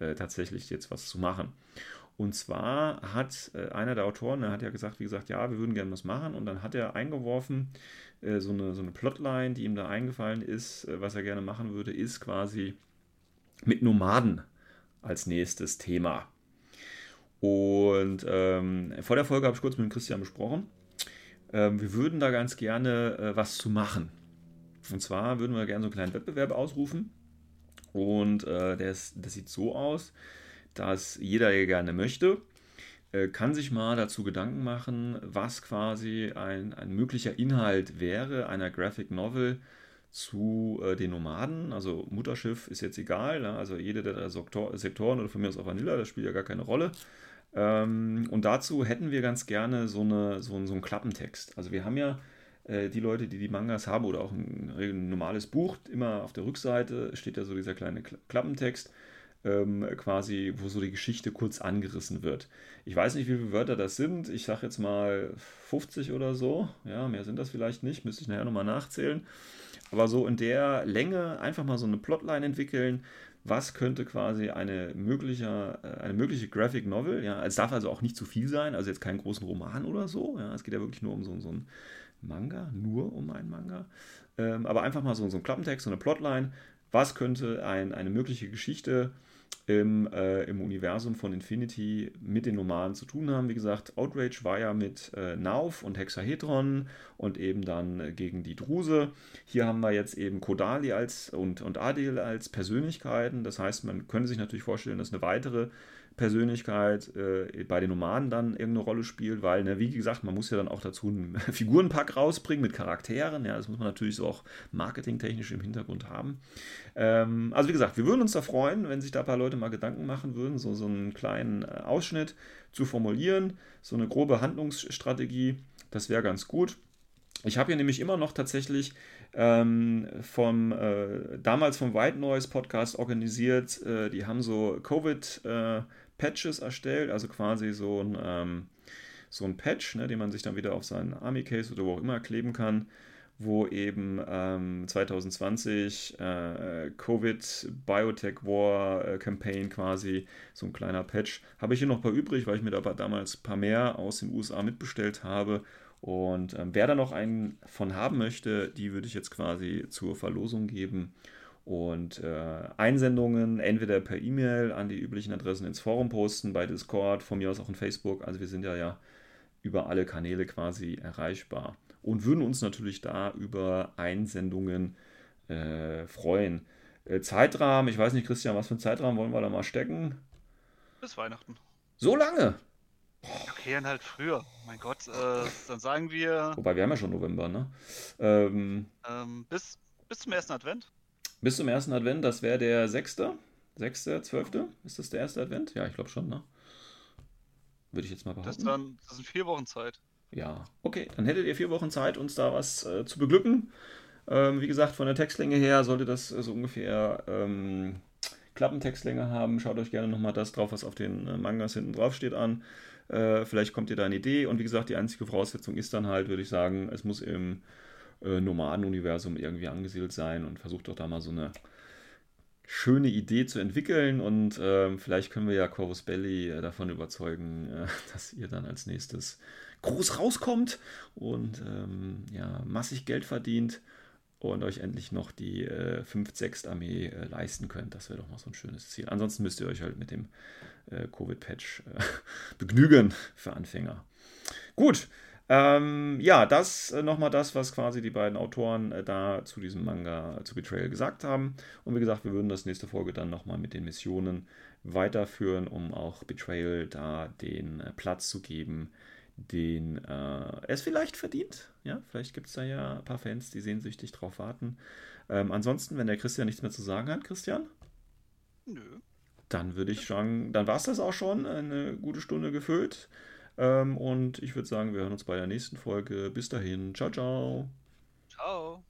äh, tatsächlich jetzt was zu machen. Und zwar hat äh, einer der Autoren, der hat ja gesagt, wie gesagt, ja, wir würden gerne was machen. Und dann hat er eingeworfen, äh, so, eine, so eine Plotline, die ihm da eingefallen ist, äh, was er gerne machen würde, ist quasi mit Nomaden als nächstes Thema. Und ähm, vor der Folge habe ich kurz mit Christian besprochen. Ähm, wir würden da ganz gerne äh, was zu machen. Und zwar würden wir gerne so einen kleinen Wettbewerb ausrufen. Und äh, ist, das sieht so aus, dass jeder, der gerne möchte, äh, kann sich mal dazu Gedanken machen, was quasi ein, ein möglicher Inhalt wäre einer Graphic Novel zu äh, den Nomaden. Also Mutterschiff ist jetzt egal, ne? also jede der Sektor Sektoren oder von mir aus auch Vanilla, das spielt ja gar keine Rolle. Ähm, und dazu hätten wir ganz gerne so, eine, so, so einen Klappentext. Also wir haben ja äh, die Leute, die die Mangas haben oder auch ein, ein normales Buch, immer auf der Rückseite steht ja so dieser kleine Klappentext ähm, quasi, wo so die Geschichte kurz angerissen wird. Ich weiß nicht, wie viele Wörter das sind. Ich sage jetzt mal 50 oder so. Ja, mehr sind das vielleicht nicht. Müsste ich nachher nochmal nachzählen. Aber so in der Länge einfach mal so eine Plotline entwickeln. Was könnte quasi eine mögliche, äh, eine mögliche Graphic Novel, ja, es darf also auch nicht zu viel sein, also jetzt keinen großen Roman oder so, ja, es geht ja wirklich nur um so, so ein Manga, nur um einen Manga, ähm, aber einfach mal so, so ein Klappentext, so eine Plotline, was könnte ein, eine mögliche Geschichte im, äh, im Universum von Infinity mit den Nomaden zu tun haben. Wie gesagt, Outrage war ja mit äh, Nauf und Hexahedron und eben dann äh, gegen die Druse. Hier haben wir jetzt eben Kodali als und, und Adil als Persönlichkeiten. Das heißt, man könnte sich natürlich vorstellen, dass eine weitere Persönlichkeit äh, bei den Nomaden dann irgendeine Rolle spielt, weil, ne, wie gesagt, man muss ja dann auch dazu einen [LAUGHS] Figurenpack rausbringen mit Charakteren. Ja, das muss man natürlich so auch marketingtechnisch im Hintergrund haben. Ähm, also wie gesagt, wir würden uns da freuen, wenn sich da ein paar Leute mal Gedanken machen würden, so, so einen kleinen äh, Ausschnitt zu formulieren, so eine grobe Handlungsstrategie. Das wäre ganz gut. Ich habe hier nämlich immer noch tatsächlich ähm, vom äh, damals vom White Noise Podcast organisiert. Äh, die haben so Covid äh, erstellt, also quasi so ein, ähm, so ein Patch, ne, den man sich dann wieder auf seinen Army Case oder wo auch immer kleben kann, wo eben ähm, 2020 äh, Covid Biotech War äh, Campaign quasi so ein kleiner Patch. Habe ich hier noch ein paar übrig, weil ich mir da damals ein paar mehr aus den USA mitbestellt habe. Und ähm, wer da noch einen von haben möchte, die würde ich jetzt quasi zur Verlosung geben. Und äh, Einsendungen entweder per E-Mail an die üblichen Adressen ins Forum posten, bei Discord, von mir aus auch in Facebook. Also wir sind ja, ja über alle Kanäle quasi erreichbar. Und würden uns natürlich da über Einsendungen äh, freuen. Äh, Zeitrahmen, ich weiß nicht, Christian, was für einen Zeitrahmen wollen wir da mal stecken? Bis Weihnachten. So lange? Okay, dann halt früher. Mein Gott, äh, dann sagen wir. Wobei wir haben ja schon November, ne? Ähm, ähm, bis, bis zum ersten Advent. Bis zum ersten Advent, das wäre der 6. 6., 12. Ist das der erste Advent? Ja, ich glaube schon, ne? Würde ich jetzt mal behaupten. Das, dann, das sind vier Wochen Zeit. Ja, okay, dann hättet ihr vier Wochen Zeit, uns da was äh, zu beglücken. Ähm, wie gesagt, von der Textlänge her sollte das so ungefähr ähm, Klappentextlänge haben. Schaut euch gerne nochmal das drauf, was auf den äh, Mangas hinten drauf steht an. Äh, vielleicht kommt ihr da eine Idee. Und wie gesagt, die einzige Voraussetzung ist dann halt, würde ich sagen, es muss im äh, Nomadenuniversum irgendwie angesiedelt sein und versucht doch da mal so eine schöne Idee zu entwickeln und äh, vielleicht können wir ja Corvus Belly äh, davon überzeugen, äh, [LAUGHS] dass ihr dann als nächstes groß rauskommt und ähm, ja, massig Geld verdient und euch endlich noch die äh, 5-6 Armee äh, leisten könnt. Das wäre doch mal so ein schönes Ziel. Ansonsten müsst ihr euch halt mit dem äh, Covid-Patch äh, [LAUGHS] begnügen für Anfänger. Gut, ähm, ja, das äh, nochmal das, was quasi die beiden Autoren äh, da zu diesem Manga, zu Betrayal gesagt haben. Und wie gesagt, wir würden das nächste Folge dann nochmal mit den Missionen weiterführen, um auch Betrayal da den äh, Platz zu geben, den äh, es vielleicht verdient. Ja, vielleicht gibt es da ja ein paar Fans, die sehnsüchtig drauf warten. Ähm, ansonsten, wenn der Christian nichts mehr zu sagen hat, Christian? Nö. Dann würde ich sagen, dann war es das auch schon. Eine gute Stunde gefüllt. Ähm, und ich würde sagen, wir hören uns bei der nächsten Folge. Bis dahin. Ciao, ciao. Ciao.